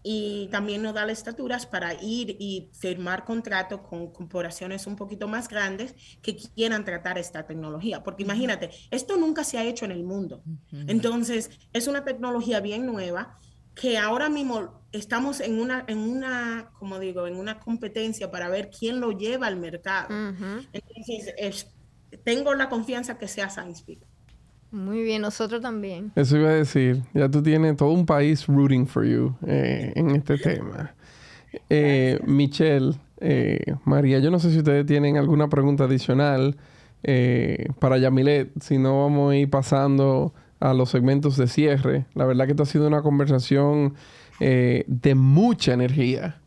y también nos da las estaturas para ir y firmar contratos con corporaciones un poquito más grandes que quieran tratar esta tecnología. Porque imagínate, esto nunca se ha hecho en el mundo. Entonces, es una tecnología bien nueva que ahora mismo estamos en una, en una, como digo, en una competencia para ver quién lo lleva al mercado. Entonces, tengo la confianza que sea SciencePeak. Muy bien, nosotros también. Eso iba a decir, ya tú tienes todo un país rooting for you eh, en este tema. Eh, Michelle, eh, María, yo no sé si ustedes tienen alguna pregunta adicional para Yamilet, si no vamos a ir pasando a los segmentos de cierre. La verdad que esto ha sido una conversación de mucha energía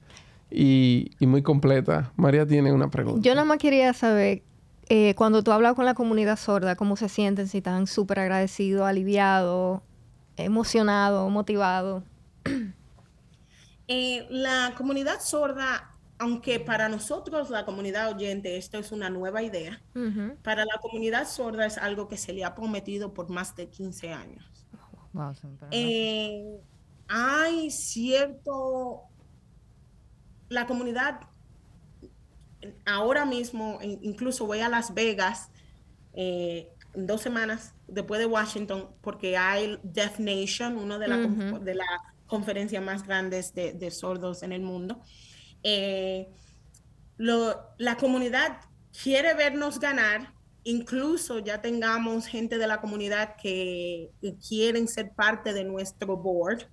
y, y, muy completa. María tiene una pregunta. Yo nada más quería saber eh, cuando tú hablas con la comunidad sorda, ¿cómo se sienten? Si están súper agradecidos, aliviados, emocionados, motivados. Eh, la comunidad sorda, aunque para nosotros, la comunidad oyente, esto es una nueva idea, para la comunidad sorda es algo que se le ha prometido por más de 15 años. Eh, hay cierto, la comunidad ahora mismo, incluso voy a Las Vegas eh, dos semanas después de Washington, porque hay Deaf Nation, una de las de las conferencias más grandes de, sordos en el mundo. Eh, la comunidad quiere vernos ganar, incluso ya tengamos gente de la comunidad que, que quieren ser parte de nuestro board.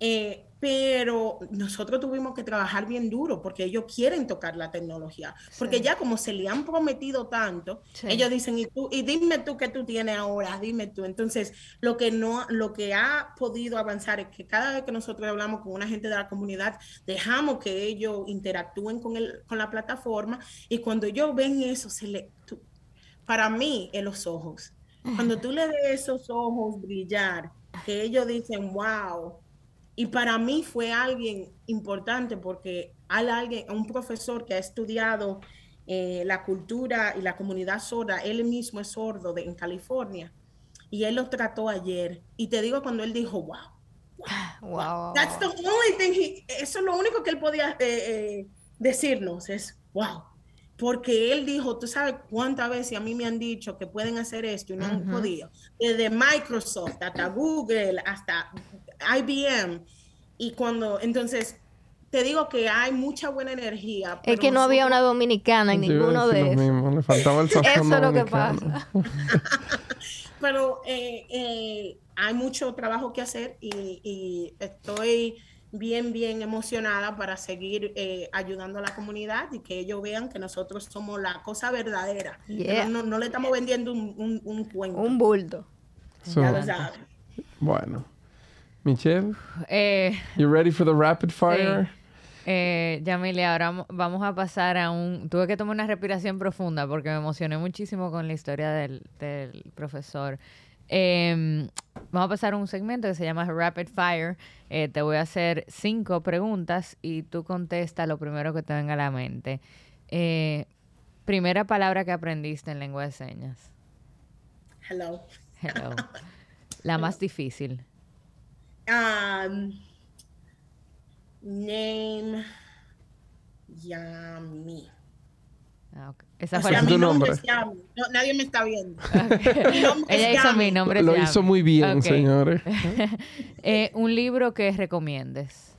Eh, pero nosotros tuvimos que trabajar bien duro porque ellos quieren tocar la tecnología, porque ya como se le han prometido tanto, ellos dicen, y, tú, y dime tú qué tú tienes ahora, dime tú. Entonces, lo que, no, lo que ha podido avanzar es que cada vez que nosotros hablamos con una gente de la comunidad, dejamos que ellos interactúen con, el, con la plataforma y cuando ellos ven eso, se le, para mí, en los ojos, cuando tú le ves esos ojos brillar, que ellos dicen, wow, y para mí fue alguien importante porque hay alguien, un profesor que ha estudiado eh, la cultura y la comunidad sorda, él mismo es sordo de, en California, y él lo trató ayer. Y te digo cuando él dijo, wow. Wow. That's the only thing eso es lo único que él podía eh, eh, decirnos, es wow. Porque él dijo, tú sabes cuántas veces a mí me han dicho que pueden hacer esto y no han podido. Desde Microsoft hasta Google, hasta IBM. Y cuando, entonces, te digo que hay mucha buena energía. Es que no había una dominicana en ninguno de esos. Le faltaba el Eso es lo que pasa. pero eh, eh, hay mucho trabajo que hacer y, estoy bien, bien emocionada para seguir eh, ayudando a la comunidad y que ellos vean que nosotros somos la cosa verdadera. No, no, le estamos vendiendo un, un, cuento. Un bulto. ya lo saben. Bueno. Michelle, eh, you ready for the rapid fire? Sí. Eh, Yamile, ahora vamos a pasar a un... Tuve que tomar una respiración profunda porque me emocioné muchísimo con la historia del, profesor. Em, vamos a pasar a un segmento que se llama Rapid Fire. Eh, te voy a hacer cinco preguntas y tú contesta lo primero que te venga a la mente. Eh, primera palabra que aprendiste en lengua de señas. Hello. Hello. La más difícil. Um, name Yami. Ah, okay. Esa fue mi nombre. No, nadie me está viendo. Ella hizo mi nombre. Lo hizo muy bien, señores. eh, un libro que recomiendes.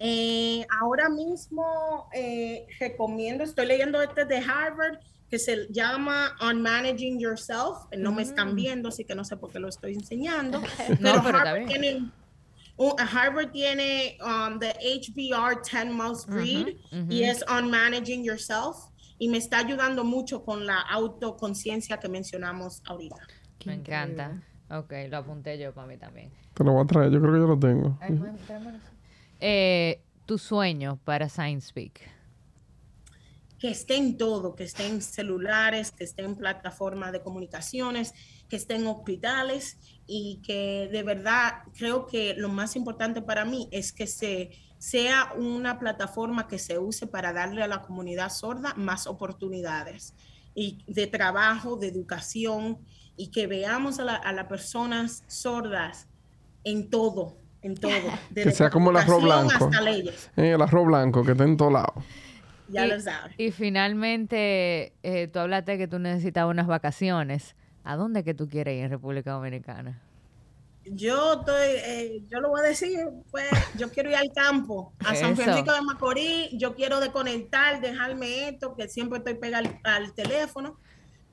Eh, ahora mismo eh, recomiendo, estoy leyendo este de Harvard que se llama On Managing Yourself. No me están mm. viendo, así que no sé por qué lo estoy enseñando. pero, Harvard, tiene, Harvard tiene um, the HBR 10 Must Read y es On Managing Yourself y me está ayudando mucho con la autoconciencia que mencionamos ahorita. Me encanta. Ok, lo apunté yo para mí también. Te lo voy a traer, yo creo que yo lo tengo. eh, tu sueño para Science Speak que esté en todo, que esté en celulares, que esté en plataformas de comunicaciones, que esté en hospitales y que de verdad creo que lo más importante para mí es que se, sea una plataforma que se use para darle a la comunidad sorda más oportunidades y de trabajo, de educación y que veamos a, las personas sordas en todo, en todo. que sea como el arroz blanco. Hasta leyes. Eh, el arroz blanco que esté en todo lado. Ya y, lo sabes. Y finalmente, eh, tú hablaste que tú necesitabas unas vacaciones. ¿A dónde que tú quieres ir en República Dominicana? yo estoy, eh, yo lo voy a decir, pues yo quiero ir al campo, a San Francisco de Macorís, yo quiero desconectar, dejarme esto, que siempre estoy pegado al, teléfono.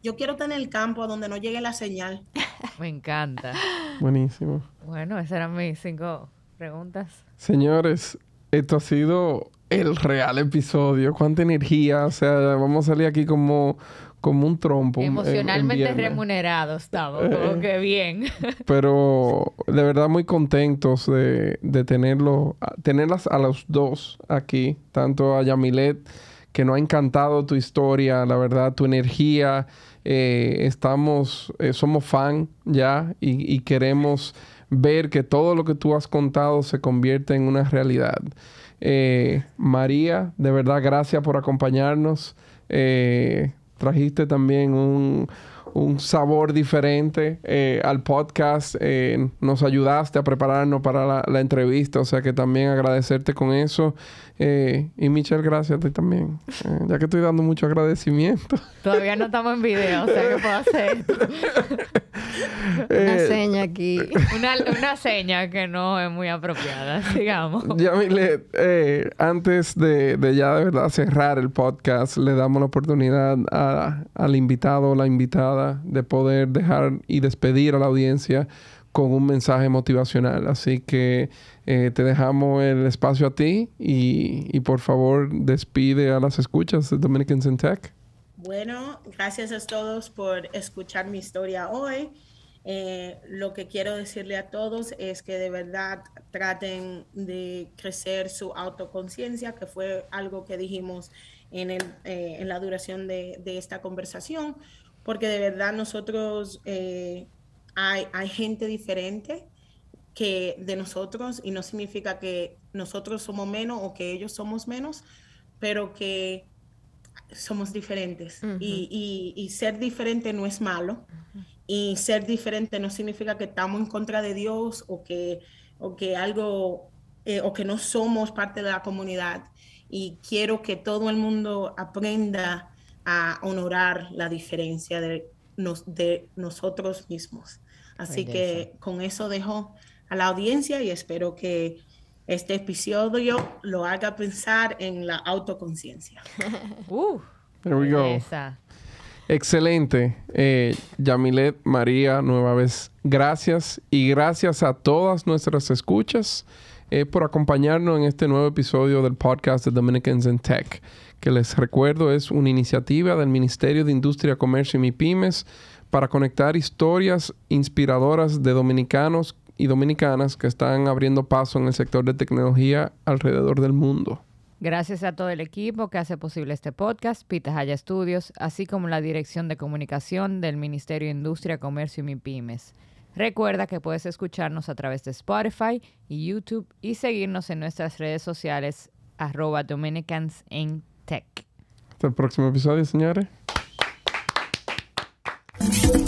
Yo quiero tener el campo donde no llegue la señal. Me encanta. Buenísimo. Bueno, esas eran mis cinco preguntas. Señores, esto ha sido el real episodio. Cuánta energía. O sea, vamos a salir aquí como como un trompo. Emocionalmente remunerados estamos, como eh. que bien. pero de verdad muy contentos de, de tenerlo, tenerlas a los dos aquí, tanto a Yamilet, que nos ha encantado tu historia, la verdad, tu energía. Eh, estamos, eh, somos fan ya y, y, queremos ver que todo lo que tú has contado se convierte en una realidad. María, de verdad, gracias por acompañarnos trajiste también un, sabor diferente eh, al podcast. Eh, nos ayudaste a prepararnos para la, entrevista, o sea que también agradecerte con eso. Eh, y Michelle, gracias a ti también, ya que estoy dando mucho agradecimiento. Todavía no estamos en video, o sea que puedo hacer. una seña aquí. Una, seña que no es muy apropiada, digamos. Ya, antes de, de, ya de verdad cerrar el podcast, le damos la oportunidad al invitado o la invitada de poder dejar y despedir a la audiencia con un mensaje motivacional. Así que eh, te dejamos el espacio a ti y, por favor despide a las escuchas de Dominicans in Tech. Bueno, gracias a todos por escuchar mi historia hoy. Eh, lo que quiero decirle a todos es que de verdad traten de crecer su autoconciencia, que fue algo que dijimos en, el, eh, en la duración de, de, esta conversación, porque de verdad nosotros hay, hay gente diferente que de nosotros y no significa que nosotros somos menos o que ellos somos menos, pero que somos diferentes. Y, y, ser diferente no es malo. Y ser diferente no significa que estamos en contra de Dios o que, o que algo eh, o que no somos parte de la comunidad. Y quiero que todo el mundo aprenda a honorar la diferencia de, nos, de nosotros mismos. Así que con eso dejo a la audiencia y espero que este episodio lo haga pensar en la autoconciencia. uh, There we go. Excelente. Eh, Yamilet, María, nueva vez, gracias. Y gracias a todas nuestras escuchas eh, por acompañarnos en este nuevo episodio del podcast de Dominicans in Tech, que les recuerdo es una iniciativa del Ministerio de Industria, Comercio y MIPIMES para conectar historias inspiradoras de dominicanos y dominicanas que están abriendo paso en el sector de tecnología alrededor del mundo. Gracias a todo el equipo que hace posible este podcast, Pitahaya Studios, así como la Dirección de Comunicación del Ministerio de Industria, Comercio y MIPIMES. Recuerda que puedes escucharnos a través de Spotify y YouTube y seguirnos en nuestras redes sociales arroba Dominicans Tech. Hasta el próximo episodio, señores. Bye.